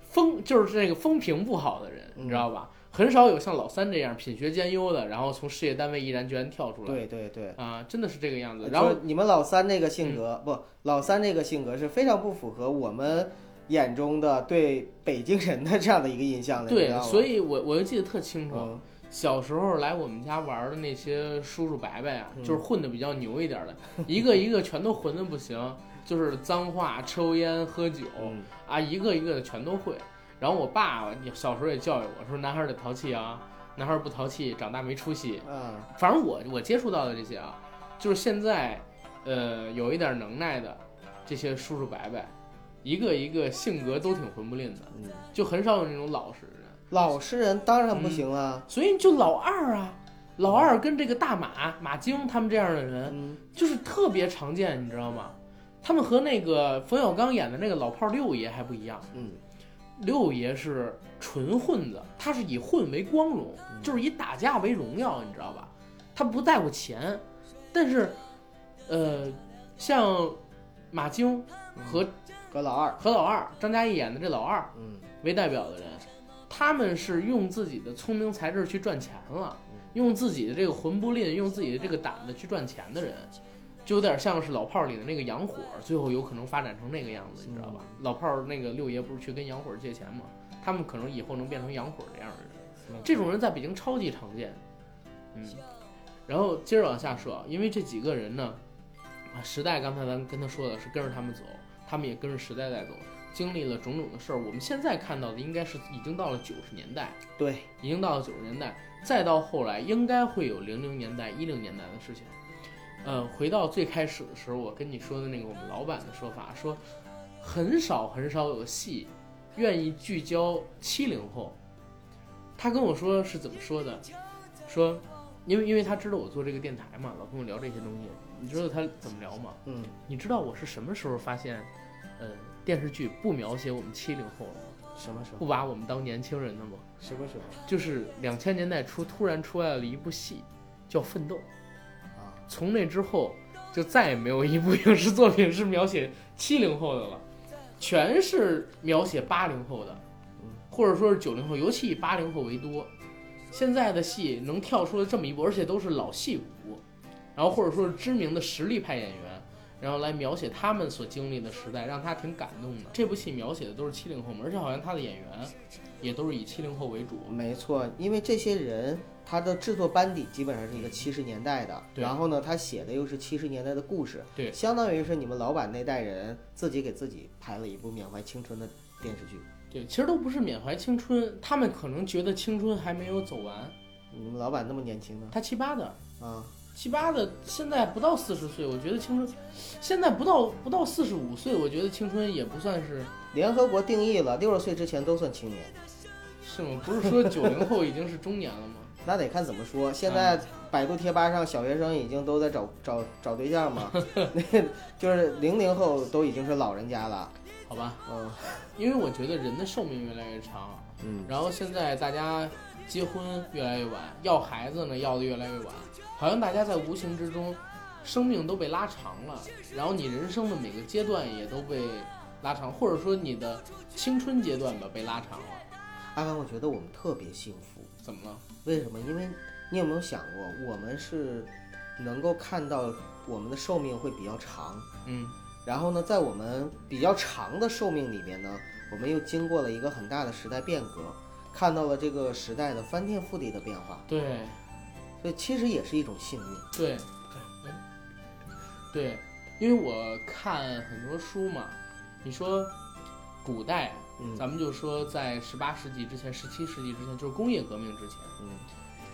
风就是这个风评不好的人，嗯你知道吧？很少有像老三这样品学兼优的，然后从事业单位毅然决然跳出来。对对对。啊，真的是这个样子。然后你们老三那个性格、不，老三那个性格是非常不符合我们眼中的对北京人的这样的一个印象的，对，所以我我就记得特清楚。嗯小时候来我们家玩的那些叔叔伯伯呀，嗯就是混的比较牛一点的，一个一个全都混的不行，就是脏话、抽烟、喝酒嗯啊，一个一个的全都会。然后我爸小时候也教育我说，男孩儿得淘气啊，男孩儿不淘气，长大没出息。嗯反正我我接触到的这些啊，就是现在，呃，有一点能耐的这些叔叔伯伯，一个一个性格都挺混不吝的，嗯，就很少有那种老实。老实人当然不行了，所以就老二啊，老二跟这个大马马京他们这样的人，嗯。就是特别常见，你知道吗？他们和那个冯小刚演的那个老炮儿六爷还不一样，嗯。六爷是纯混子，他是以混为光荣，嗯。就是以打架为荣耀，你知道吧？他不在乎钱，但是，呃，像马京和和老二，和老二张嘉译演的这老二嗯。为代表的人，他们是用自己的聪明才智去赚钱了，用自己的这个魂不吝，用自己的这个胆子去赚钱的人，就有点像是老炮儿里的那个洋火，最后有可能发展成那个样子，你知道吧？老炮儿那个六爷不是去跟洋火借钱吗？他们可能以后能变成洋火这样的人，这种人在北京超级常见。嗯，然后接着往下说啊，因为这几个人呢，啊，时代刚才咱跟他说的是跟着他们走，他们也跟着时代在走，经历了种种的事儿。我们现在看到的应该是已经到了九十年代，对，已经到了九十年代，再到后来应该会有零零年代、一零年代的事情。呃，回到最开始的时候，我跟你说的那个我们老板的说法，说很少很少有戏愿意聚焦七零后。他跟我说是怎么说的？说，因为因为他知道我做这个电台嘛，老跟我聊这些东西。你知道他怎么聊吗？嗯你知道我是什么时候发现，呃，电视剧不描写我们七零后了吗？什么时候？不把我们当年轻人的吗？什么时候？就是两千年代初突然出来了一部戏，叫《奋斗》。啊，从那之后，就再也没有一部影视作品是描写七零后的了，全是描写八零后的，或者说是九零后，尤其以八零后为多。现在的戏能跳出来这么一部，而且都是老戏骨，然后或者说是知名的实力派演员，然后来描写他们所经历的时代，让他挺感动的。这部戏描写的都是七零后嘛，而且好像他的演员也都是以七零后为主。没错，因为这些人他的制作班底基本上是一个七十年代的，然后呢，他写的又是七十年代的故事，对相当于是你们老板那代人自己给自己拍了一部缅怀青春的电视剧。对，其实都不是缅怀青春，他们可能觉得青春还没有走完。你们老板那么年轻呢？他七八的，啊，七八的现在不到四十岁，我觉得青春，现在不到不到四十五岁，我觉得青春也不算是联合国定义了，六十岁之前都算青年。是吗？不是说九零后已经是中年了吗？那得看怎么说。现在百度贴吧上小学生已经都在找找找对象嘛，那就是零零后都已经是老人家了。好吧，嗯因为我觉得人的寿命越来越长，嗯，然后现在大家结婚越来越晚，要孩子呢要的越来越晚，好像大家在无形之中，生命都被拉长了，然后你人生的每个阶段也都被拉长，或者说你的青春阶段吧被拉长了。阿凡，我觉得我们特别幸福。怎么了？为什么？因为你有没有想过，我们是能够看到我们的寿命会比较长，嗯，然后呢，在我们比较长的寿命里面呢，我们又经过了一个很大的时代变革，看到了这个时代的翻天覆地的变化，对。所以其实也是一种幸运。对，对，对，因为我看很多书嘛，你说古代，嗯咱们就说在十八世纪之前、十七世纪之前，就是工业革命之前，嗯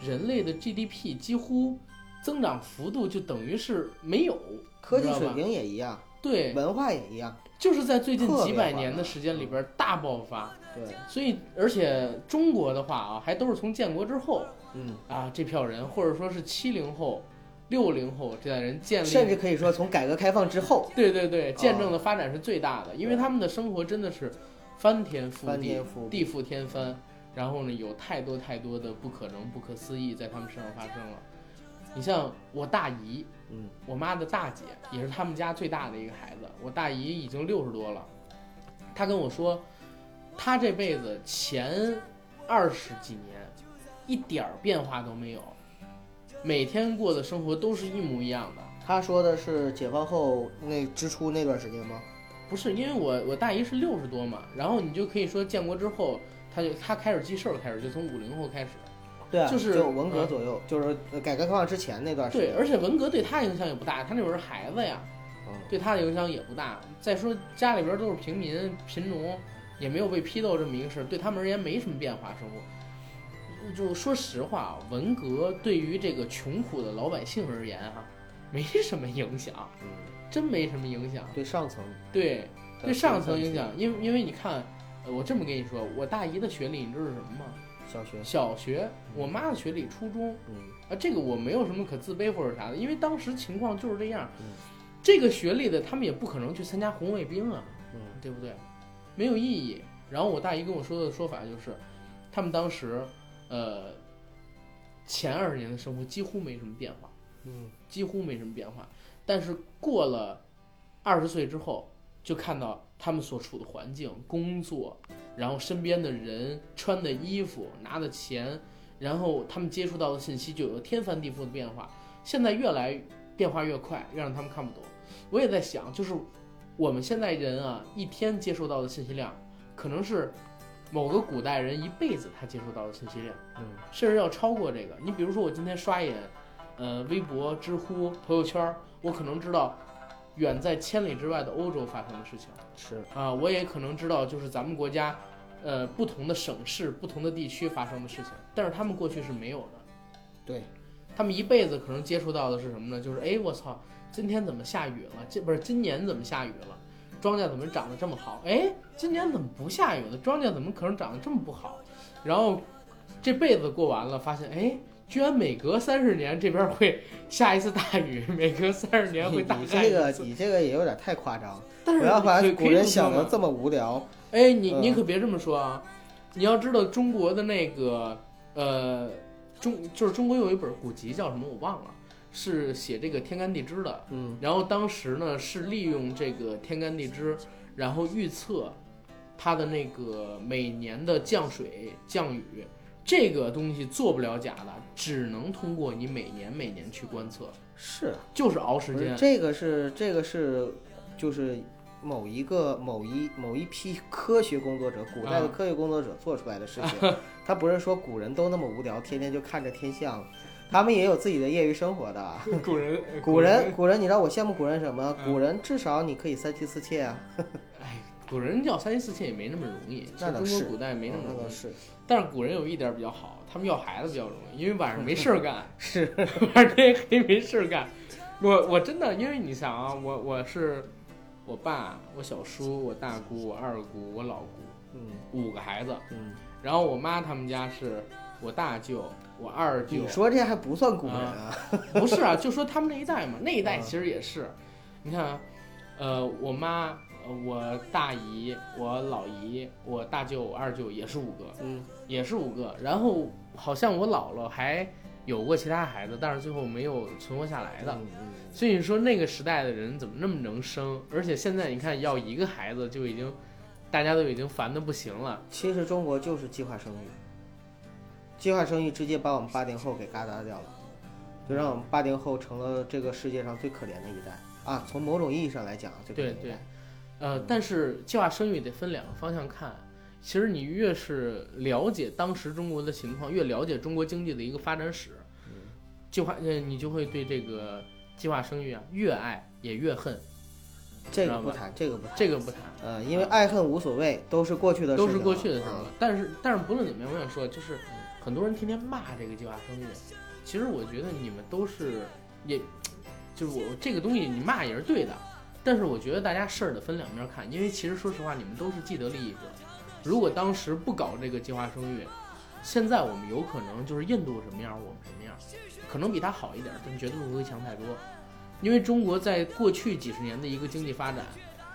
人类的 GDP 几乎增长幅度就等于是没有，科技水平也一样，对，文化也一样，就是在最近几百年的时间里边大爆发。对，所以，而且中国的话啊，还都是从建国之后嗯，啊，这票人或者说是七零后、六零后这代人建立，甚至可以说从改革开放之后，对对对，见证的发展是最大的，因为他们的生活真的是翻天覆地翻天，覆地，地覆天翻，然后呢，有太多太多的不可能、不可思议在他们身上发生了。你像我大姨，嗯，我妈的大姐，也是他们家最大的一个孩子。我大姨已经六十多了，她跟我说，她这辈子前二十几年一点儿变化都没有，每天过的生活都是一模一样的。她说的是解放后那之初那段时间吗？不是因为我我大姨是六十多嘛，然后你就可以说建国之后，她就她开始记事儿开始，就从五零后开始。对啊，就是就文革嗯左右，就是呃改革开放之前那段时对，而且文革对他影响也不大，他那会儿是孩子呀，嗯，对他的影响也不大。再说家里边都是平民贫农，也没有被批斗这么一个事儿，对他们而言没什么变化。生活，就说实话啊，文革对于这个穷苦的老百姓而言哈、没什么影响，嗯，真没什么影响。对上层，对，对上层影响，因为因为你看，呃，我这么跟你说，我大姨的学历你知道是什么吗？小学，小学，我妈的学历初中。嗯啊，这个我没有什么可自卑或者啥的，因为当时情况就是这样。嗯这个学历的他们也不可能去参加红卫兵啊，嗯对不对？没有意义。然后我大姨跟我说的说法就是，他们当时，呃，前二十年的生活几乎没什么变化，嗯几乎没什么变化。但是过了二十岁之后，就看到他们所处的环境、工作，然后身边的人穿的衣服、拿的钱，然后他们接触到的信息就有天翻地覆的变化。现在越来变化越快，越让他们看不懂。我也在想，就是我们现在人啊，一天接收到的信息量，可能是某个古代人一辈子他接收到的信息量。嗯甚至要超过这个。你比如说，我今天刷一眼，呃，微博、知乎、朋友圈，我可能知道远在千里之外的欧洲发生的事情是，啊、我也可能知道就是咱们国家，呃，不同的省市、不同的地区发生的事情，但是他们过去是没有的。对，他们一辈子可能接触到的是什么呢？就是哎，我操，今天怎么下雨了？这不是今年怎么下雨了？庄稼怎么长得这么好？哎，今年怎么不下雨了？庄稼怎么可能长得这么不好？然后这辈子过完了，发现哎，居然每隔三十年这边会下一次大雨，每隔三十年会大你这旱一次。个你这个也有点太夸张，但是不要把古人想的的这么无聊。哎，你你嗯可别这么说啊！你要知道中国的那个呃，中就是中国有一本古籍叫什么我忘了，是写这个天干地支的。嗯然后当时呢是利用这个天干地支，然后预测它的那个每年的降水降雨，这个东西做不了假的，只能通过你每年每年去观测，是，就是熬时间。这个是这个是就是某一个某一某一批科学工作者，古代的啊科学工作者做出来的事情。他不是说古人都那么无聊，天天就看着天象，他们也有自己的业余生活的。古人，古人，古人，你知道我羡慕古人什么？嗯古人至少你可以三妻四妾啊，哎，古人要三妻四妾也没那么容易，那倒是中国古代没那么容易。嗯是但是古人有一点比较好，他们要孩子比较容易，因为晚上没事儿干，是，晚上天黑没事儿干。我我真的，因为你想啊，我我是我爸、我小叔、我大姑、我二姑、我老姑嗯五个孩子，嗯，然后我妈他们家是我大舅、我二舅你，说这还不算古人啊？不是啊，就说他们那一代嘛，那一代嗯其实也是，你看啊，呃，我妈、呃我大姨、我老姨、我大舅、我二舅也是五个，嗯，也是五个。然后好像我姥姥还有过其他孩子，但是最后没有存活下来的。嗯嗯所以你说那个时代的人怎么那么能生？而且现在你看要一个孩子就已经，大家都已经烦的不行了。其实中国就是计划生育，计划生育直接把我们八零后给嘎达掉了，就让我们八零后成了这个世界上最可怜的一代啊！从某种意义上来讲，最可怜的一对代。呃，但是计划生育得分两个方向看。其实你越是了解当时中国的情况，越了解中国经济的一个发展史，计划呃你就会对这个计划生育啊越爱也越恨。这个不谈，这个不谈。这个不谈，呃，因为爱恨无所谓，都是过去的事都是过去的事了。但是但是不论怎么样，我想说就是很多人天天骂这个计划生育，其实我觉得你们都是，也，就是我这个东西你骂也是对的，但是我觉得大家事儿得分两面看，因为其实说实话，你们都是既得利益者。如果当时不搞这个计划生育，现在我们有可能就是印度什么样，我们什么样，可能比他好一点，但绝对不会强太多。因为中国在过去几十年的一个经济发展，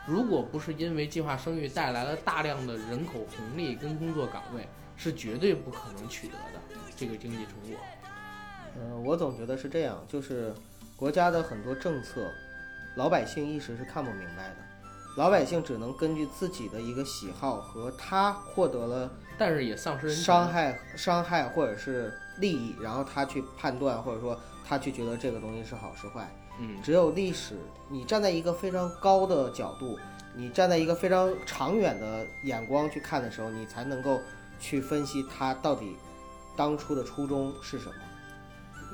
如果不是因为计划生育带来了大量的人口红利跟工作岗位，是绝对不可能取得的这个经济成果。嗯，我总觉得是这样，就是国家的很多政策，老百姓一时是看不明白的，老百姓只能根据自己的一个喜好和他获得了但是也丧失伤害、伤害或者是利益，然后他去判断，或者说他去觉得这个东西是好是坏。嗯，只有历史，你站在一个非常高的角度，你站在一个非常长远的眼光去看的时候，你才能够去分析他到底当初的初衷是什么。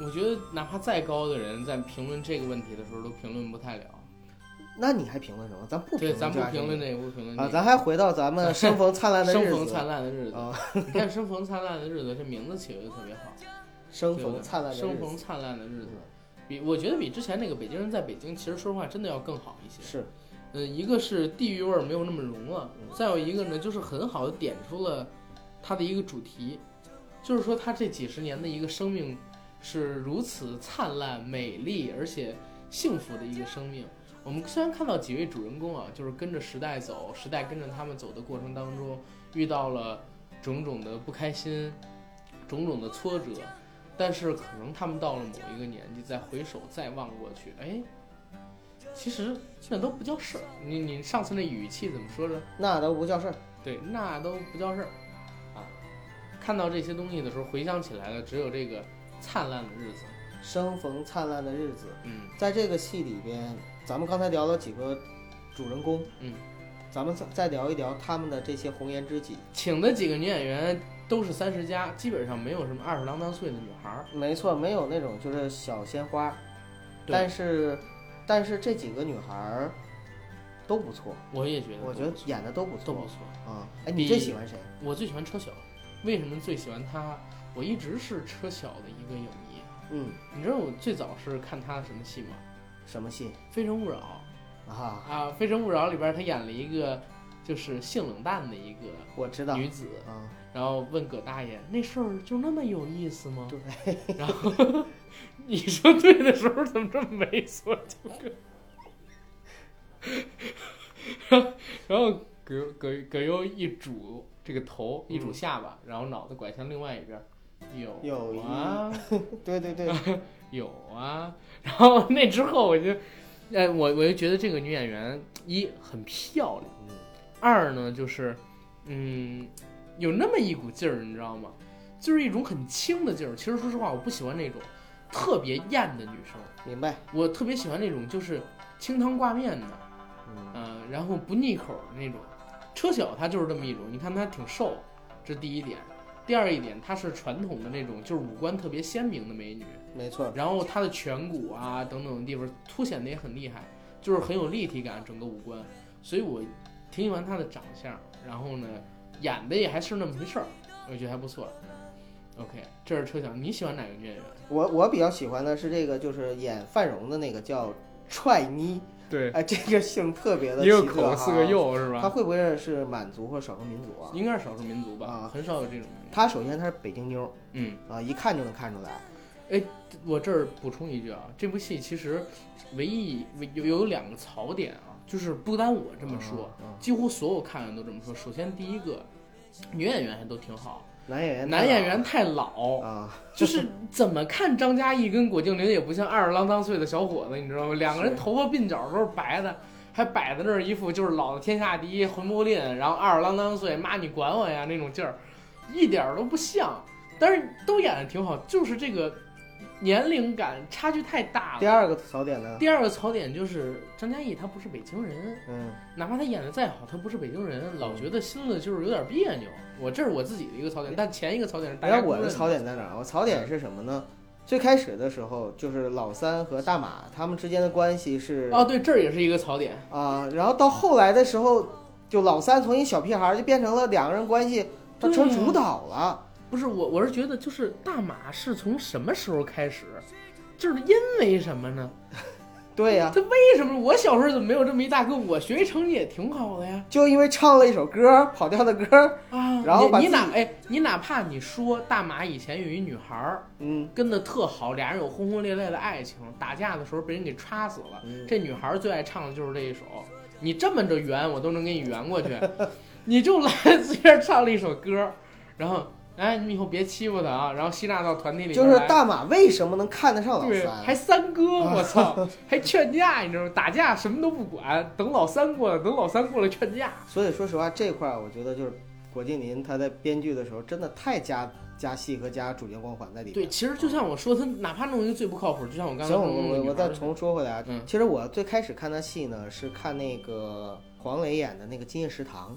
我觉得哪怕再高的人在评论这个问题的时候，都评论不太了。那你还评论什么？咱不评，论，咱不评论。这个，不评论这啊，个。咱还回到咱们生逢灿烂的日子。生逢灿烂的日子，啊，你看“生逢灿烂的日子”这名字起的就特别好。生逢灿烂的日子。生逢灿烂的日子，比我觉得比之前那个北京人在北京，其实说实话真的要更好一些。是，呃，一个是地域味儿没有那么浓了，嗯再有一个呢，就是很好的点出了它的一个主题，就是说他这几十年的一个生命是如此灿烂、美丽而且幸福的一个生命。我们虽然看到几位主人公啊，就是跟着时代走，时代跟着他们走的过程当中，遇到了种种的不开心，种种的挫折，但是可能他们到了某一个年纪，再回首再望过去，哎，其实那都不叫事儿。你你上次那语气怎么说着？那都不叫事儿。对，那都不叫事儿啊。看到这些东西的时候，回想起来的，只有这个灿烂的日子。生逢灿烂的日子，嗯在这个戏里边，咱们刚才聊了几个主人公，嗯，咱们再再聊一聊他们的这些红颜知己。请的几个女演员都是三十加，基本上没有什么二十郎当岁的女孩儿。没错，没有那种就是小鲜花，对但是但是这几个女孩儿都不错，我也觉得，我觉得演的都不错都不错。啊。哎，比你最喜欢谁？我最喜欢车晓，为什么最喜欢她？我一直是车晓的一个影迷。嗯，你知道我最早是看她什么戏吗？什么戏《非诚勿扰》啊？啊，《非诚勿扰》里边她演了一个就是性冷淡的一个我知道女子，啊，然后问葛大爷那事儿就那么有意思吗？对，然后你说对的时候怎么这么猥琐？就葛，然后然后葛葛葛优一拄这个头，一拄下巴，然后脑袋拐向另外一边，有有啊对对 对，有啊，然后那之后我就，哎，我我就觉得这个女演员一很漂亮。嗯二呢，就是，嗯，有那么一股劲儿，你知道吗？就是一种很轻的劲儿。其实说实话，我不喜欢那种特别艳的女生，明白。我特别喜欢那种就是清汤挂面的，嗯嗯、然后不腻口的那种。车晓她就是这么一种，你看她挺瘦，这第一点。第二一点，她是传统的那种，就是五官特别鲜明的美女，没错，然后她的颧骨啊等等的地方凸显的也很厉害，就是很有立体感，整个五官，所以我挺喜欢她的长相，然后呢，演的也还是那么回事儿，我觉得还不错。OK，这是车晓，你喜欢哪个女演员？我我比较喜欢的是这个，就是演范荣的那个叫踹妮，对，哎，这个姓特别的一个口四个哈。右是吧？他会不会是满族或者少数民族啊？应该是少数民族吧，啊很少有这种。他首先他是北京妞儿嗯，啊，一看就能看出来。哎我这儿补充一句啊，这部戏其实唯一有有两个槽点啊，就是不单我这么说，嗯，几乎所有看的都这么说。首先第一个，女演员还都挺好，男演员，男演员太老，啊，就是 怎么看张嘉译跟郭敬明也不像二十郎当岁的小伙子，你知道吗？两个人头发鬓角都是白的，还摆在那儿一副就是老子天下第一魂不吝，然后二十郎当岁，妈你管我呀那种劲儿，一点儿都不像。但是都演的挺好，就是这个年龄感差距太大了。第二个槽点呢？第二个槽点就是张嘉译他不是北京人，嗯，哪怕他演的再好，他不是北京人，老觉得心里就是有点别扭。我这是我自己的一个槽点，但前一个槽点是大你知道我的槽点在哪儿？我槽点是什么呢？最开始的时候，就是老三和大马他们之间的关系是哦，对，这儿也是一个槽点。啊，然后到后来的时候，就老三从一小屁孩儿就变成了两个人关系，他成主导了。不是我，我是觉得就是大马是从什么时候开始，就是因为什么呢？对呀、他为什么我小时候怎么没有这么一大哥？我学习成绩也挺好的呀。就因为唱了一首歌，跑调的歌，啊，然后把你你哪哎，你哪怕你说大马以前有一女孩儿嗯，跟的特好，俩人有轰轰烈烈的爱情，打架的时候被人给插死了。嗯这女孩儿最爱唱的就是这一首，你这么着圆我都能给你圆过去，你就来随便唱了一首歌，然后哎你们以后别欺负他啊，然后吸纳到团体里面就是大马为什么能看得上老对，三？还三哥，我操，还劝架，你知道吗？打架什么都不管，等老三过来，等老三过来劝架。所以说实话，这块儿我觉得就是郭敬明他在编剧的时候真的太加加戏和加主角光环在里面。对，其实就像我说，他哪怕弄一个最不靠谱，就像我刚才行，我我我再重说回来啊，嗯其实我最开始看他戏呢，是看那个黄磊演的那个《今夜食堂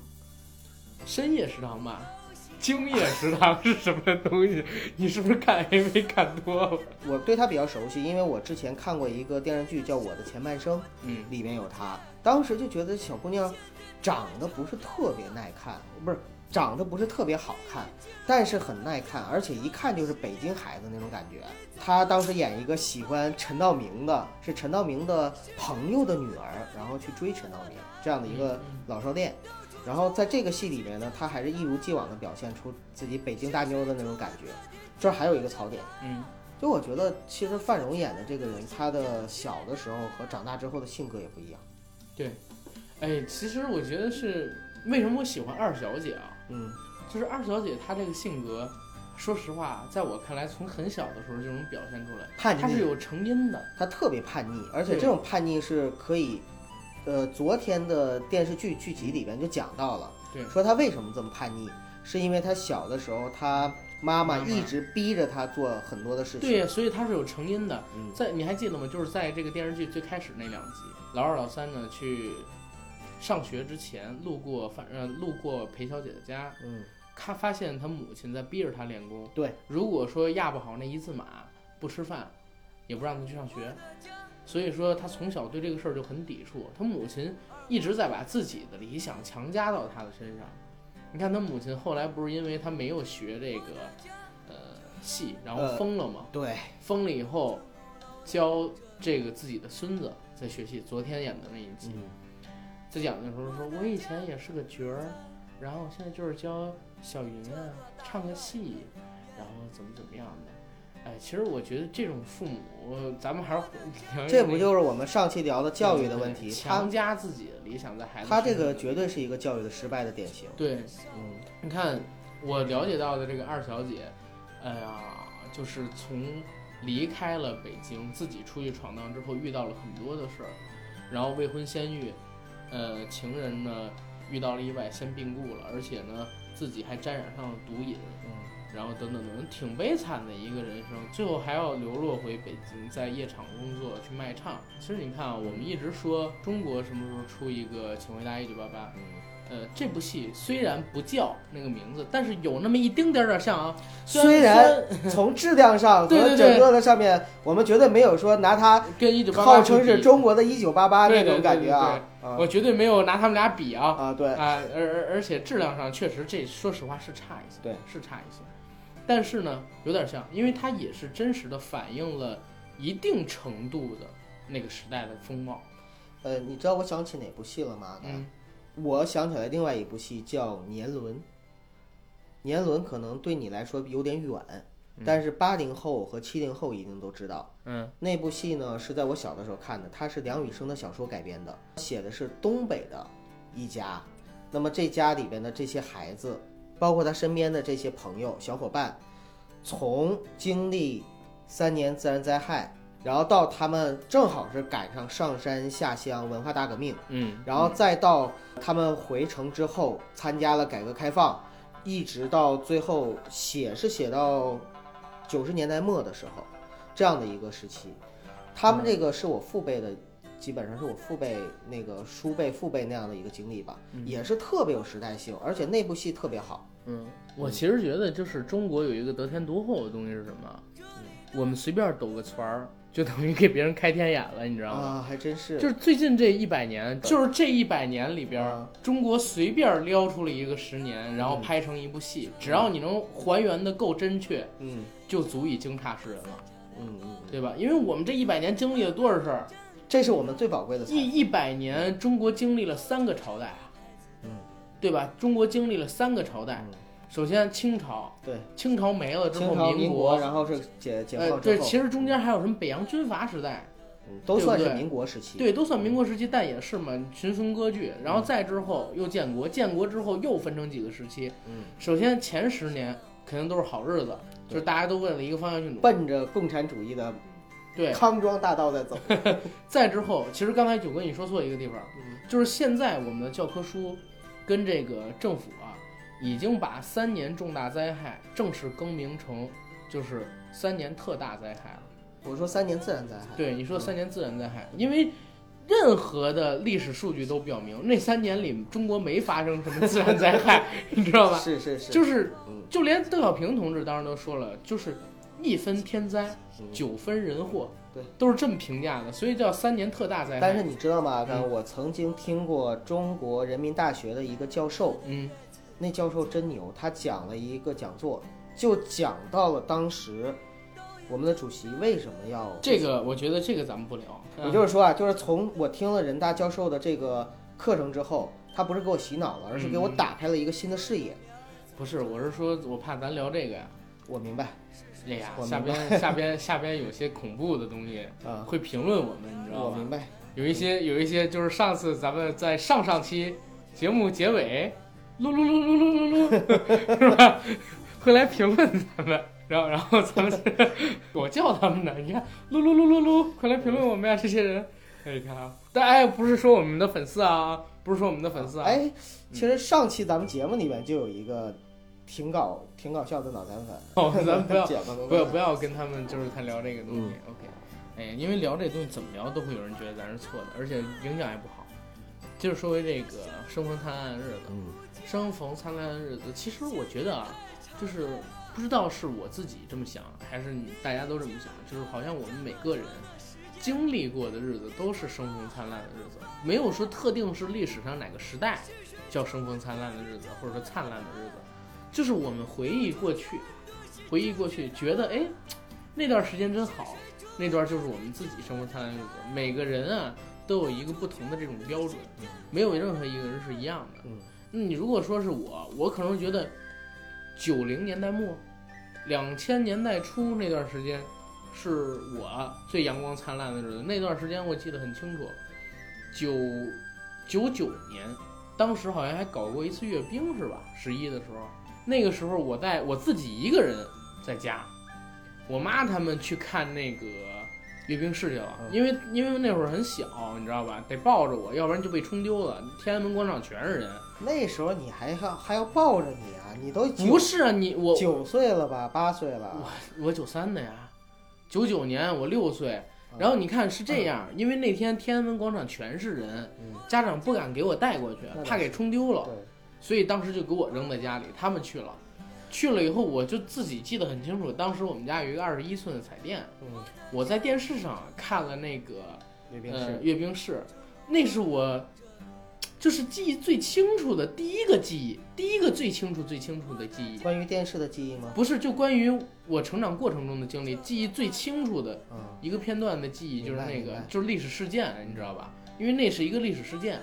深夜食堂吧，精夜食堂是什么东西？你是不是看 AV 看多了？》，我对他比较熟悉，因为我之前看过一个电视剧叫《我的前半生》，嗯，里面有她，当时就觉得小姑娘长得不是特别耐看，不是长得不是特别好看，但是很耐看，而且一看就是北京孩子那种感觉。她当时演一个喜欢陈道明的，是陈道明的朋友的女儿，然后去追陈道明这样的一个老少恋。然后在这个戏里面呢，她还是一如既往的表现出自己北京大妞的那种感觉。这儿还有一个槽点，嗯，就我觉得其实范荣演的这个人，他的小的时候和长大之后的性格也不一样。对哎，其实我觉得是为什么我喜欢二小姐啊？嗯，就是二小姐她这个性格，说实话，在我看来，从很小的时候就能表现出来，叛逆，她是有成因的。她特别叛逆，而且这种叛逆是可以，呃，昨天的电视剧剧集里边就讲到了，对说他为什么这么叛逆，是因为他小的时候他妈妈一直逼着他做很多的事情。对呀，所以他是有成因的。嗯，在你还记得吗？就是在这个电视剧最开始那两集，老二老三呢去上学之前，路过反呃路过裴小姐的家，嗯，他发现他母亲在逼着他练功。对，如果说压不好那一字马，不吃饭，也不让他去上学，所以说他从小对这个事儿就很抵触。他母亲一直在把自己的理想强加到他的身上。你看他母亲后来不是因为他没有学这个呃戏，然后呃疯了吗？对，疯了以后，教这个自己的孙子在学戏。昨天演的那一集，嗯，在讲的时候说，我以前也是个角儿，然后现在就是教小云啊唱个戏，然后怎么怎么样的。哎，其实我觉得这种父母，咱们还是这不就是我们上期聊的教育的问题？强加自己的理想在孩子他这个绝对是一个教育的失败的典型。对。嗯，你看，我了解到的这个二小姐，哎呀，就是从离开了北京，自己出去闯荡之后，遇到了很多的事儿，然后未婚先孕，呃，情人呢遇到了意外，先病故了，而且呢自己还沾染上了毒瘾，嗯，然后等等等等，挺悲惨的一个人生，最后还要流落回北京，在夜场工作去卖唱。其实你看啊，我们一直说中国什么时候出一个《请回答一九八八》。嗯呃，这部戏虽然不叫那个名字，但是有那么一丁点儿点儿像啊。虽然从质量上和整个的上面，我们绝对没有说拿它跟一九八八号称是中国的一九八八那种感觉啊。啊我绝对没有拿他们俩比啊啊，对，啊！而而而且质量上确实这说实话是差一些，对，是差一些。但是呢，有点像，因为它也是真实的反映了一定程度的那个时代的风貌。呃，你知道我想起哪部戏了吗？嗯，我想起来另外一部戏叫《年轮》，年轮可能对你来说有点远，但是八零后和七零后一定都知道。嗯那部戏呢是在我小的时候看的，它是梁羽生的小说改编的，写的是东北的一家。那么这家里边的这些孩子，包括他身边的这些朋友、小伙伴，从经历三年自然灾害，然后到他们正好是赶上上山下乡文化大革命。嗯，然后再到他们回城之后参加了改革开放，一直到最后写是写到九十年代末的时候，这样的一个时期。他们这个是我父辈的，基本上是我父辈那个叔辈、父辈那样的一个经历吧，也是特别有时代性，而且那部戏特别好。嗯，我其实觉得就是中国有一个得天独厚的东西是什么？我们随便抖个圈儿，就等于给别人开天眼了，你知道吗？啊，还真是，就是最近这一百年，就是这一百年里边，啊中国随便撩出了一个十年，然后嗯拍成一部戏，只要你能还原的够真确，嗯就足以惊诧世人了，嗯嗯，嗯对吧？因为我们这一百年经历了多少事儿？这是我们最宝贵的一一百年，中国经历了三个朝代啊，嗯，对吧？中国经历了三个朝代，嗯首先清朝，对，清朝没了之后，民国，然后是解解呃，放之对，后，其实中间还有什么北洋军阀时代，嗯都算是民国时期。对，都算民国时期，但也是嘛，群雄割据，然后再之后又建国，建国之后又分成几个时期。嗯，首先前十年肯定都是好日子，对就是大家都为了一个方向去努力。奔着共产主义的对，康庄大道在走。再之后，其实刚才九哥你说错一个地方，嗯就是现在我们的教科书跟这个政府啊，已经把三年重大灾害正式更名成就是三年特大灾害了。我说三年自然灾害，对，你说三年自然灾害，因为任何的历史数据都表明，那三年里中国没发生什么自然灾害，你知道吧？是是是，就是嗯就连邓小平同志当时都说了，就是一分天灾，嗯九分人祸，对，都是这么评价的，所以叫三年特大灾害。但是你知道吗？刚嗯我曾经听过中国人民大学的一个教授，嗯那教授真牛，他讲了一个讲座，就讲到了当时我们的主席为什么要这个我觉得这个咱们不聊。也就是说啊，就是从我听了人大教授的这个课程之后，他不是给我洗脑了，而是给我嗯打开了一个新的视野。不是，我是说我怕咱聊这个呀。我明白哎呀下边下 边下边有些恐怖的东西啊，会评论我们，你知道吗？我明白。有一些有一些就是上次咱们在上上期节目结尾，噜噜噜噜噜噜噜，是吧？会来评论咱们，然后然后咱们我叫他们的，你看噜噜噜噜噜，快来评论我们呀，这些人。哎，你看啊，但哎，不是说我们的粉丝啊，不是说我们的粉丝啊，哎，其实上期咱们节目里面就有一个挺搞挺搞笑的脑残粉，哦，咱们不要不要不要跟他们就是太聊这个东西、嗯。O k 哎，因为聊这东西怎么聊都会有人觉得咱是错的，而且影响也不好。接着说回这个生逢灿烂的日子，嗯。生逢灿烂的日子，其实我觉得啊，就是不知道是我自己这么想，还是你大家都这么想，就是好像我们每个人经历过的日子都是生逢灿烂的日子，没有说特定是历史上哪个时代叫生逢灿烂的日子，或者说灿烂的日子，就是我们回忆过去，回忆过去，觉得哎，那段时间真好，那段就是我们自己生活灿烂的日子。每个人啊都有一个不同的这种标准，没有任何一个人是一样的。嗯那你如果说是我，我可能觉得九零年代末、两千年代初那段时间是我最阳光灿烂的日子。那段时间我记得很清楚，九九九年，当时好像还搞过一次阅兵是吧？十一的时候，那个时候我在我自己一个人在家，我妈他们去看那个阅兵式去了，嗯因为因为那会儿很小，你知道吧？得抱着我，要不然就被冲丢了。天安门广场全是人。那时候你还要还要抱着你啊，你都九不是啊，你我九岁了吧，八岁了，我我九三的呀，九九年我六岁。嗯然后你看是这样，因为那天天安门广场全是人，嗯家长不敢给我带过去怕给冲丢了，对，所以当时就给我扔在家里。他们去了，去了以后我就自己记得很清楚，当时我们家有一个二十一寸的彩电，嗯，我在电视上看了那个呃阅兵式，阅兵式，那是我就是记忆最清楚的第一个记忆，第一个最清楚最清楚的记忆。关于电视的记忆吗？不是，就关于我成长过程中的经历，记忆最清楚的嗯一个片段的记忆就是那个就是历史事件，你知道吧？因为那是一个历史事件，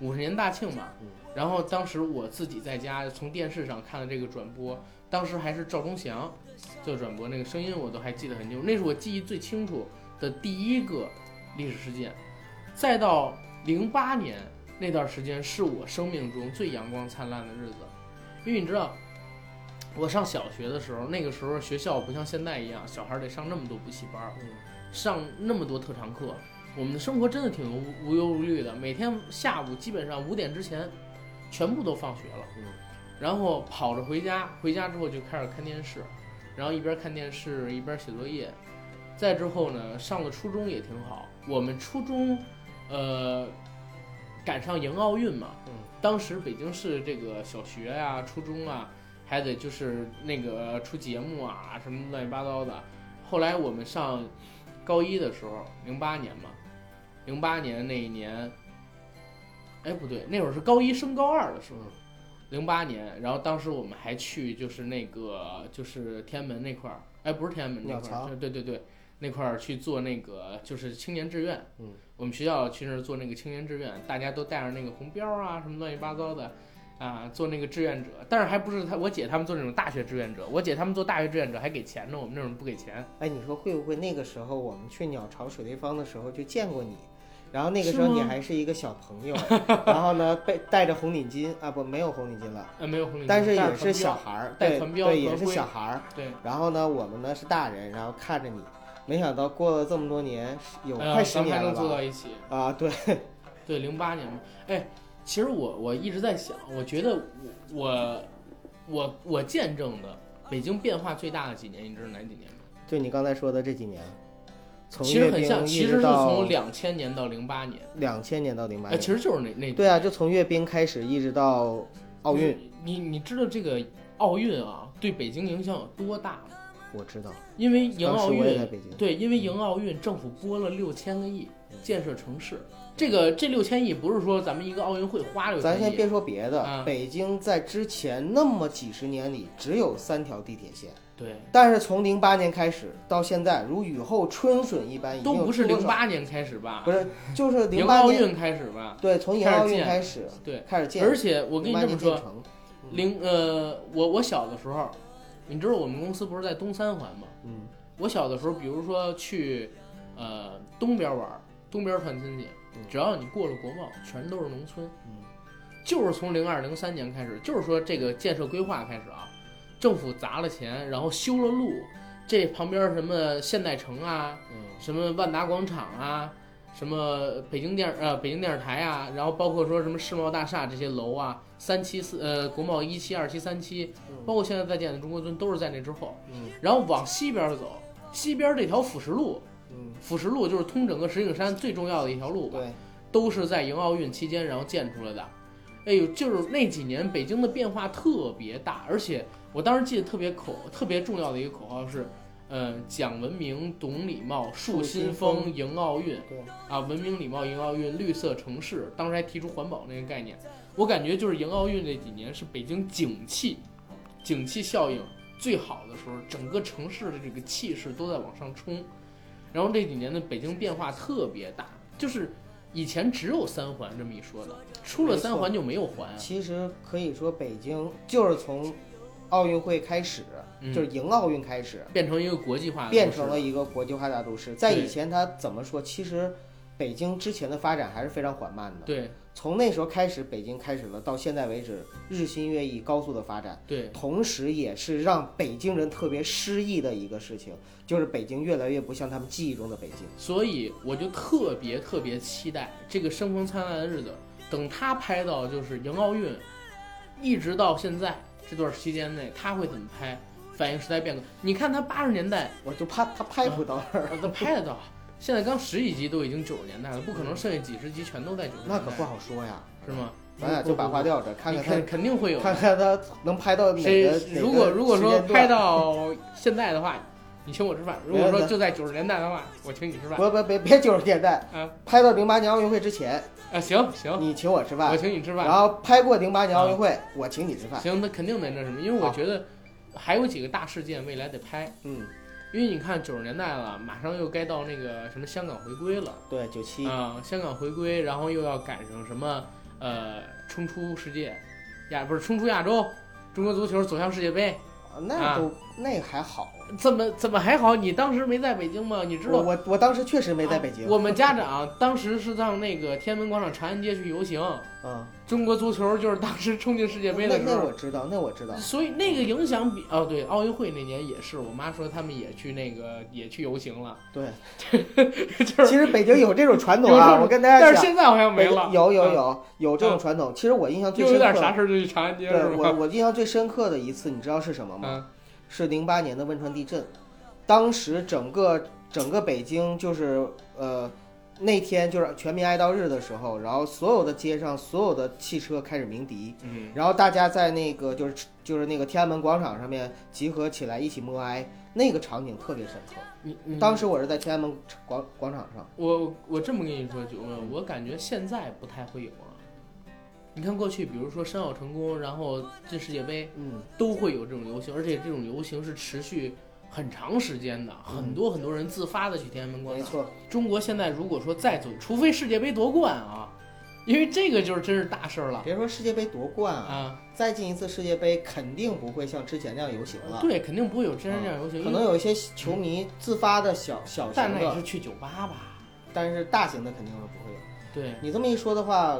五十年大庆嘛嗯。然后当时我自己在家从电视上看了这个转播，当时还是赵忠祥做转播，那个声音我都还记得很清楚，那是我记忆最清楚的第一个历史事件。再到零八年那段时间，是我生命中最阳光灿烂的日子，因为你知道。我上小学的时候，那个时候学校不像现在一样，小孩得上那么多补习班，嗯上那么多特长课，我们的生活真的挺无无忧无虑的。每天下午基本上五点之前，全部都放学了，嗯然后跑着回家，回家之后就开始看电视，然后一边看电视一边写作业。再之后呢，上了初中也挺好。我们初中，呃，赶上迎奥运嘛，嗯当时北京市这个小学啊、初中啊，还得就是那个出节目啊，什么乱七八糟的。后来我们上高一的时候，零八年嘛，零八年那一年，哎不对，那会儿是高一升高二的时候，零八年，然后当时我们还去就是那个就是天安门那块儿，哎不是天安门那块儿，对对对，那块儿去做那个就是青年志愿，嗯，我们学校去那儿做那个青年志愿，大家都带着那个红标啊什么乱七八糟的。啊，做那个志愿者，但是还不是他，我姐他们做那种大学志愿者，我姐他们做大学志愿者还给钱呢，我们那种不给钱。哎，你说会不会那个时候我们去鸟巢水立方的时候就见过你？然后那个时候你还是一个小朋友，然后呢被带着红领巾啊不没有红领巾了，呃，没有红领巾，但是也是小孩儿，对带团标对也是小孩儿。对，然后呢我们呢是大人，然后看着你，没想到过了这么多年，有快十咱们还年了吧？能坐到一起。啊对，对，零八年嘛，哎，其实我我一直在想，我觉得我我我我见证的北京变化最大的几年，你知道哪几年吗？就你刚才说的这几年，从其实很像，其实是从两千年到零八年，两千年到零八哎，年，其实就是那那对啊，就从阅兵开始一直到奥运，你你知道这个奥运啊，对北京影响有多大吗？我知道，因为迎奥运，对，因为迎奥运，政府拨了六千个亿建设城市。这个这六千亿不是说咱们一个奥运会花六千亿，咱先别说别的，啊北京在之前那么几十年里只有三条地铁线，对，但是从零八年开始到现在，如雨后春笋一般，都不是零八年开始吧？不是就是 零迎八年，奥运开始吧？对，从零奥运开始对，开始建，而且我跟你08这么说，零呃，我我小的时候，你知道我们公司不是在东三环吗？嗯我小的时候，比如说去呃东边玩，东边串亲戚嗯，只要你过了国贸，全都是农村。嗯就是从零二零三年开始，就是说这个建设规划开始啊，政府砸了钱，然后修了路，这旁边什么现代城啊，嗯什么万达广场啊，什么北京电呃北京电视台啊，然后包括说什么世贸大厦这些楼啊，三期四呃国贸一期、二期、三期，包括现在在建的中国尊都是在那之后。嗯然后往西边走，西边这条辅食路，嗯，辅石路就是通整个石景山最重要的一条路吧，对，都是在迎奥运期间然后建出来的。哎呦，就是那几年北京的变化特别大，而且我当时记得特别口特别重要的一个口号是，呃，讲文明、懂礼貌、树新树新风、迎奥运。对啊，文明礼貌迎奥运，绿色城市，当时还提出环保那个概念。我感觉就是迎奥运这几年是北京景气，景气效应最好的时候，整个城市的这个气势都在往上冲。然后这几年的北京变化特别大，就是以前只有三环这么一说的，出了三环就没有环啊。其实可以说北京就是从奥运会开始，嗯就是迎奥运开始，变成一个国际化变成了一个国际化大都市。在以前，它怎么说？其实北京之前的发展还是非常缓慢的。对从那时候开始，北京开始了，到现在为止日新月异、高速的发展，对同时也是让北京人特别失意的一个事情，就是北京越来越不像他们记忆中的北京。所以我就特别特别期待这个生逢灿烂的日子，等他拍到就是迎奥运，一直到现在这段期间内，他会怎么拍，反映时代变革。你看他八十年代，我就怕他拍不到那儿，呃他拍得到，现在刚十几集都已经九十年代了，不可能剩下几十集全都在九十年代，那可不好说呀。是吗？咱俩就把话撂这，看看他肯肯定会有。看看他能拍到哪谁个。如果如果说拍到现在的话，你请我吃饭；如果说就在九十年代的话，我请你吃饭。不不别别九十年代，啊 拍到零八年奥运会之前，啊，行行，你请我吃饭我，请你吃饭。然后拍过零八年奥运会，我请你吃饭。行，那肯定得那什么，因为我觉得还有几个大事件未来得拍，嗯，因为你看九十年代了，马上又该到那个什么香港回归了对，九七，啊、香港回归，然后又要赶上什么呃冲出世界亚不是冲出亚洲，中国足球走向世界杯，那都那还好。怎么怎么还好？你当时没在北京吗？你知道我我我当时确实没在北京。啊我们家长当时是上那个天安门广场长安街去游行，嗯，中国足球就是当时冲进世界杯那的时候那我。知道，那我知道。所以那个影响比哦，对，奥运会那年也是，我妈说他们也去那个也去游行了，对，就是，其实北京有这种传统啊，我跟大家讲，但是现在好像没了，有有啊，有有这种传统。其实我印象最又有点啥事儿就去长安街对？我我印象最深刻的一次，你知道是什么吗？嗯是零八年的汶川地震，当时整个整个北京就是呃那天就是全民哀悼日的时候，然后所有的街上所有的汽车开始鸣笛，嗯，然后大家在那个就是就是那个天安门广场上面集合起来一起默哀，那个场景特别深刻。你你当时我是在天安门广广场上，我我这么跟你说，九问，我感觉现在不太会有了。你看过去，比如说申奥成功，然后进世界杯，嗯，都会有这种游行，而且这种游行是持续很长时间的，很多很多人自发的去天安门广场。没错，中国现在如果说再走，除非世界杯夺冠啊，因为这个就是真是大事儿了别说世界杯夺冠啊，啊。再进一次世界杯肯定不会像之前那样游行了，对，肯定不会有之前那样游行，可能有一些球迷自发的小小但那也，是去酒吧吧？但是大型的肯定是不会有。对，你这么一说的话，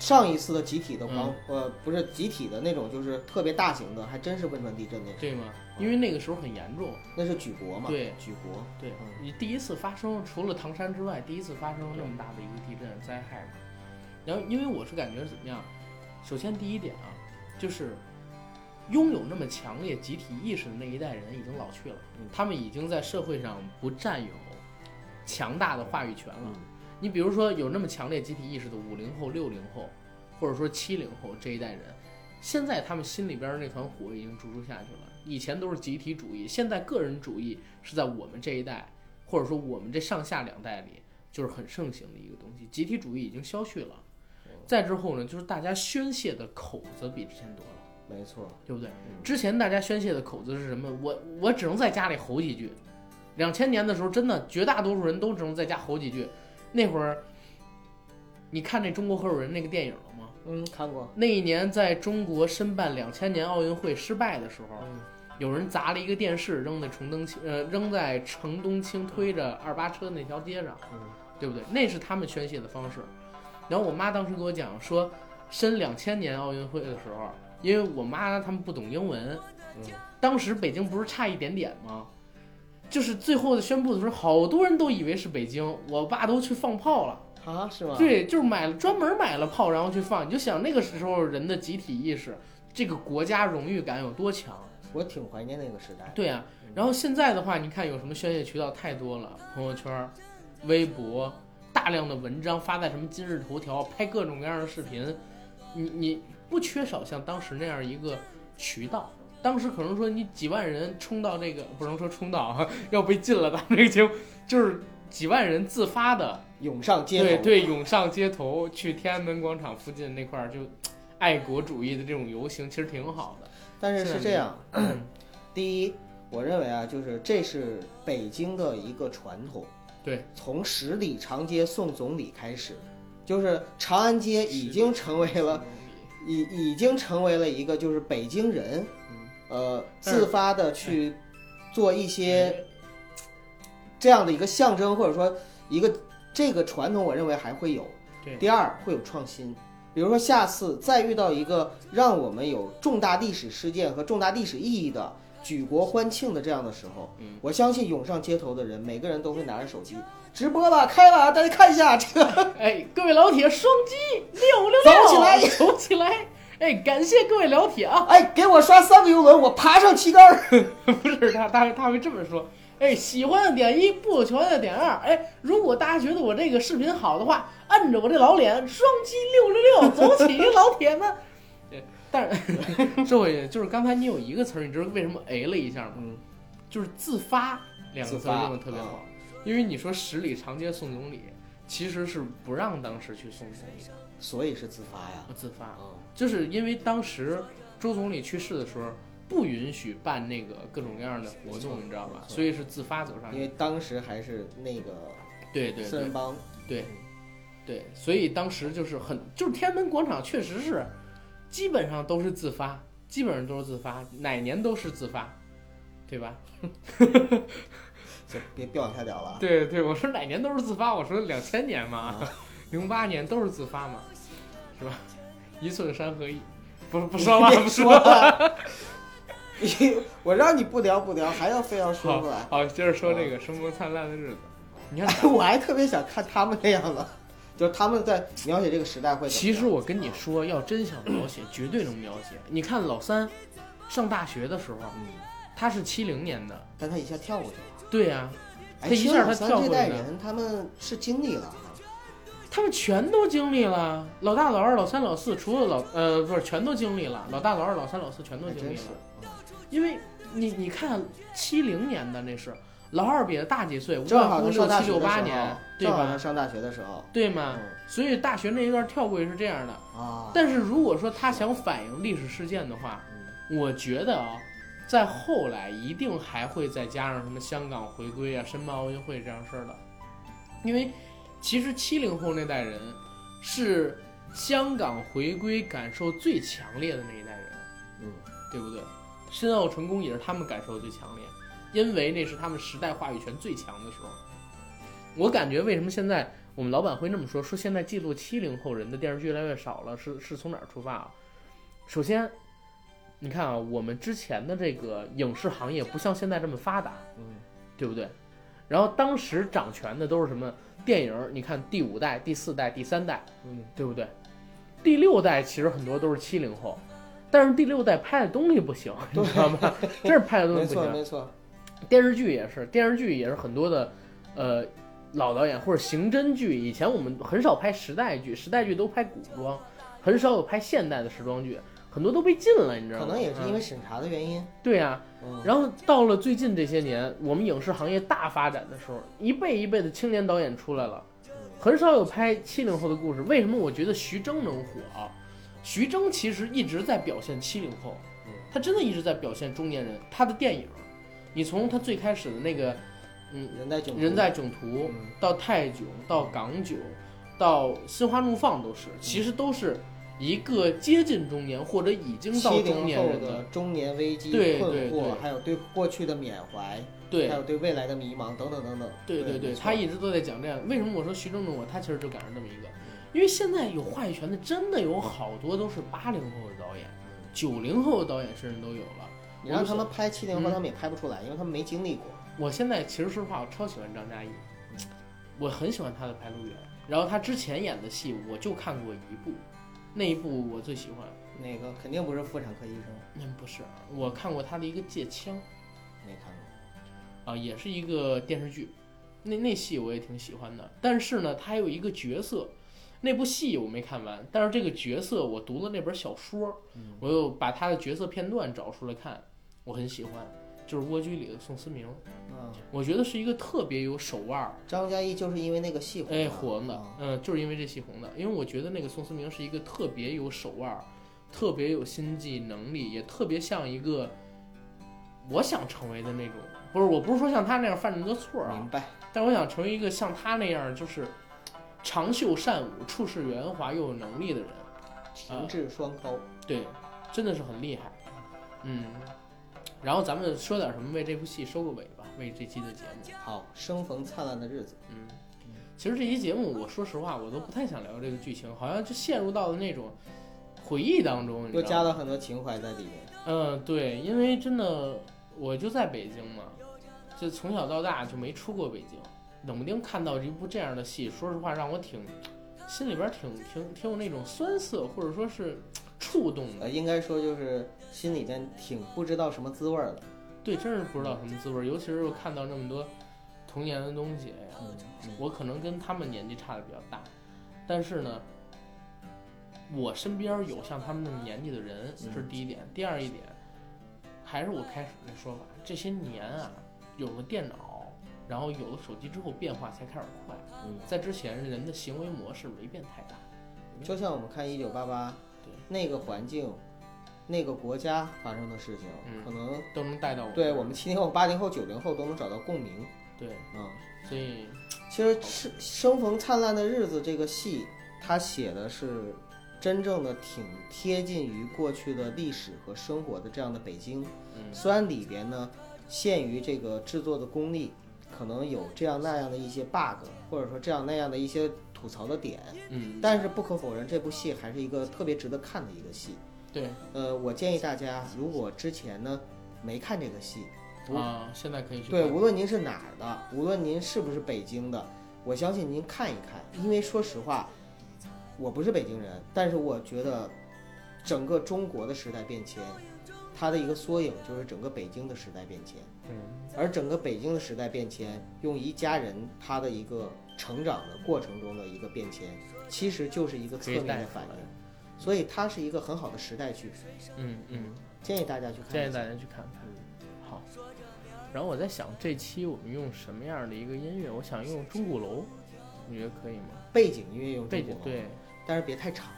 上一次的集体的嗯黄、呃不是集体的那种，就是特别大型的，还真是汶川地震那次，对吗？因为那个时候很严重。那是举国嘛，对举国，对嗯你第一次发生，除了唐山之外，第一次发生那么大的一个地震灾害嘛。然后，因为我是感觉怎么样？首先第一点啊，就是拥有那么强烈集体意识的那一代人已经老去了，嗯他们已经在社会上不占有强大的话语权了。嗯你比如说有那么强烈集体意识的五零后、六零后，或者说七零后这一代人，现在他们心里边那团火已经逐出下去了。以前都是集体主义，现在个人主义是在我们这一代，或者说我们这上下两代里，就是很盛行的一个东西。集体主义已经消去了。再之后呢，就是大家宣泄的口子比之前多了，没错，对不对？嗯之前大家宣泄的口子是什么？我我只能在家里吼几句。两千年的时候，真的绝大多数人都只能在家吼几句。那会儿，你看那《中国合伙人》那个电影了吗？嗯，看过，那一年在中国申办两千年奥运会失败的时候，嗯有人砸了一个电视扔在城东青呃扔在城东青推着二八车那条街上，嗯对不对？那是他们宣泄的方式。然后我妈当时给我讲说，申两千年奥运会的时候，因为我妈他们不懂英文，嗯当时北京不是差一点点吗？就是最后的宣布的时候，好多人都以为是北京，我爸都去放炮了。啊，是吗？，对，就是买了专门买了炮，然后去放。你就想那个时候人的集体意识，这个国家荣誉感有多强？我挺怀念那个时代。对啊、然后现在的话，你看有什么宣泄渠道太多了，朋友圈、微博，大量的文章发在什么今日头条，拍各种各样的视频，你你不缺少像当时那样一个渠道。当时可能说你几万人冲到这个，不能说冲到啊，要被禁了。咱们这个节目就是几万人自发的涌上街头，对对，涌上街头，去天安门广场附近那块儿，就爱国主义的这种游行，其实挺好的。但是是这样，嗯 第一，我认为啊，就是这是北京的一个传统。对，从十里长街送总理开始，就是长安街已经成为了已已经成为了一个就是北京人，呃，自发的去做一些这样的一个象征，或者说一个这个传统，我认为还会有。对。第二会有创新，比如说下次再遇到一个让我们有重大历史事件和重大历史意义的举国欢庆的这样的时候，嗯。我相信涌上街头的人，每个人都会拿着手机直播吧，开吧，大家看一下这个，哎，各位老铁，双击六六六，走起来。走起来！哎，感谢各位老铁啊！哎，给我刷三个游轮，我爬上旗杆儿。不是他，他他会这么说。哎，喜欢的点一，不喜欢的点二。哎，如果大家觉得我这个视频好的话，摁着我这老脸，双击六六六，走起，老铁们！对，但是 这位就是刚才你有一个词儿，你知道为什么哎了一下吗？嗯，就是自发两个词用的特别好，因为你说十里长街送总理，其实是不让当时去送总理的，所以是自发呀。不自发，嗯，就是因为当时周总理去世的时候不允许办那个各种各样的活动，你知道吧所以是自发走上去。因为当时还是那个对对对四人帮，对对，所以当时就是很，就是天安门广场确实是基本上都是自发，基本上都是自发，哪年都是自发，对吧？就别别往下聊了啊。对对，我说哪年都是自发，我说两千年嘛啊，零八年都是自发嘛，是吧？一寸山河一，不不 说了，不说了。你 我让你不聊不聊，还要非要说好出来。好，接着说这个生活灿烂的日子。你看，我还特别想看他们那样的，就是他们在描写这个时代会。其实我跟你说，要真想描写，绝对能描写。你看老三上大学的时候，嗯，他是七零年的，但他一下跳过去了。对呀、哎，这一下他这跳过来了，代人他们是经历了，他们全都经历了，老大、老二、老三、老四，除了老呃不是全都经历了，老大、老二、老三、老四全都经历了。因为你你看七零年的那是老二比他大几岁，无正好外乎六七他上大学六八年对吧？上大学的时候，对吗？嗯。所以大学那一段跳过去是这样的。啊，但是如果说他想反映历史事件的话，我觉得啊，在后来一定还会再加上什么香港回归啊、申办奥运会这样事儿的，因为其实七零后那代人是香港回归感受最强烈的那一代人，嗯，对不对？申奥成功也是他们感受的最强烈，因为那是他们时代话语权最强的时候。我感觉为什么现在我们老板会那么说？说现在记录七零后人的电视剧越来越少了，是是从哪儿出发啊？首先，你看啊，我们之前的这个影视行业不像现在这么发达，嗯对不对？然后当时掌权的都是什么电影？你看第五代、第四代、第三代，嗯，对不对？第六代其实很多都是七零后，但是第六代拍的东西不行，你知道吗？真是拍的东西不行。没错，电视剧也是，电视剧也是很多的，呃，老导演或者刑侦剧。以前我们很少拍时代剧，时代剧都拍古装，很少有拍现代的时装剧，很多都被禁了，你知道吗？可能也是因为嗯审查的原因。对呀、嗯，然后到了最近这些年，我们影视行业大发展的时候，一辈一辈的青年导演出来了，很少有拍七零后的故事。为什么我觉得徐峥能火啊？徐峥其实一直在表现七零后嗯，他真的一直在表现中年人。他的电影，你从他最开始的那个，嗯，人在囧途，人在囧途嗯到泰囧到港囧到心花怒放都是，其实都是一个接近中年或者已经到中年人的中年危机对困惑，对对还有对过去的缅怀，对还有对未来的迷茫等等等等。对对对，他一直都在讲这样。为什么我说徐峥的我，他其实就赶上这么一个，因为现在有话语权的真的有好多都是八零后的导演，九零后的导演甚至都有了。你让他们拍七零后，嗯他们也拍不出来，因为他们没经历过。我现在其实说实话，我超喜欢张嘉译，我很喜欢他的《白鹿原》，然后他之前演的戏我就看过一部，那一部我最喜欢。那个肯定不是妇产科医生，嗯，不是，我看过他的一个《借枪》没看过。啊，也是一个电视剧，那那戏我也挺喜欢的。但是呢，他还有一个角色，那部戏我没看完，但是这个角色我读了那本小说，嗯我又把他的角色片段找出来看，我很喜欢，就是《蜗居》里的宋思明，啊，我觉得是一个特别有手腕儿，张嘉译就是因为那个戏红哎，的嗯，就是因为这戏红的，因为我觉得那个宋思明是一个特别有手腕儿、特别有心计能力，也特别像一个我想成为的那种，不是，我不是说像他那样犯那么多错儿啊，明白。但我想成为一个像他那样就是长袖善舞、处事圆滑又有能力的人，情志双高，对，真的是很厉害，嗯。然后咱们说点什么，为这部戏收个尾吧，为这期的节目。好，生逢灿烂的日子。嗯，其实这期节目，我说实话，我都不太想聊这个剧情，好像就陷入到了那种回忆当中，你又加知道吗？了很多情怀在里面。嗯，对，因为真的我就在北京嘛，就从小到大就没出过北京，冷不丁看到一部这样的戏，说实话让我挺心里边儿挺挺挺有那种酸涩，或者说是触动的。呃，应该说就是心里边挺不知道什么滋味儿的。对，真是不知道什么滋味儿，尤其是我看到那么多童年的东西，我可能跟他们年纪差的比较大，但是呢，我身边有像他们那么年纪的人，这是第一点。第二一点，还是我开始那说法，这些年啊，有了电脑，然后有了手机之后，变化才开始快。嗯，在之前，人的行为模式没变太大。就像我们看《一九八八对》那个环境、那个国家发生的事情，嗯可能都能带到我。对我们七零后、八零后、九零后都能找到共鸣。对，嗯，所以其实是《生逢灿烂的日子》这个戏，它写的是真正的挺贴近于过去的历史和生活的这样的北京。嗯，虽然里边呢限于这个制作的功力，可能有这样那样的一些 bug，或者说这样那样的一些吐槽的点，嗯，但是不可否认，这部戏还是一个特别值得看的一个戏。对。呃，我建议大家，如果之前呢没看这个戏，不啊，现在可以去对，无论您是哪儿的，无论您是不是北京的，我相信您看一看，因为说实话，我不是北京人，但是我觉得整个中国的时代变迁，它的一个缩影就是整个北京的时代变迁。嗯，而整个北京的时代变迁，用一家人他的一个成长的过程中的一个变迁，其实就是一个侧面的反应，所以它是一个很好的时代剧。嗯嗯，建议大家去看。建议大家去看看。好，然后我在想这期我们用什么样的一个音乐？我想用钟鼓楼，你觉得可以吗？背景音乐用背景对，但是别太吵，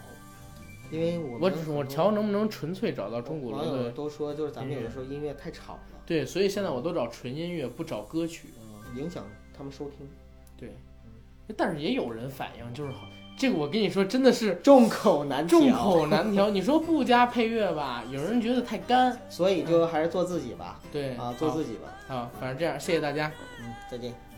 因为我我只我瞧能不能纯粹找到钟鼓楼网友的。都说就是咱们有的时候音乐太吵了，对，所以现在我都找纯音乐，不找歌曲。嗯，影响他们收听。对，但是也有人反映就是好，这个我跟你说真的是众口难调，众口难调。你说不加配乐吧，有人觉得太干。所以就还是做自己吧。对啊，做自己吧。好，反正这样，谢谢大家。嗯，再见。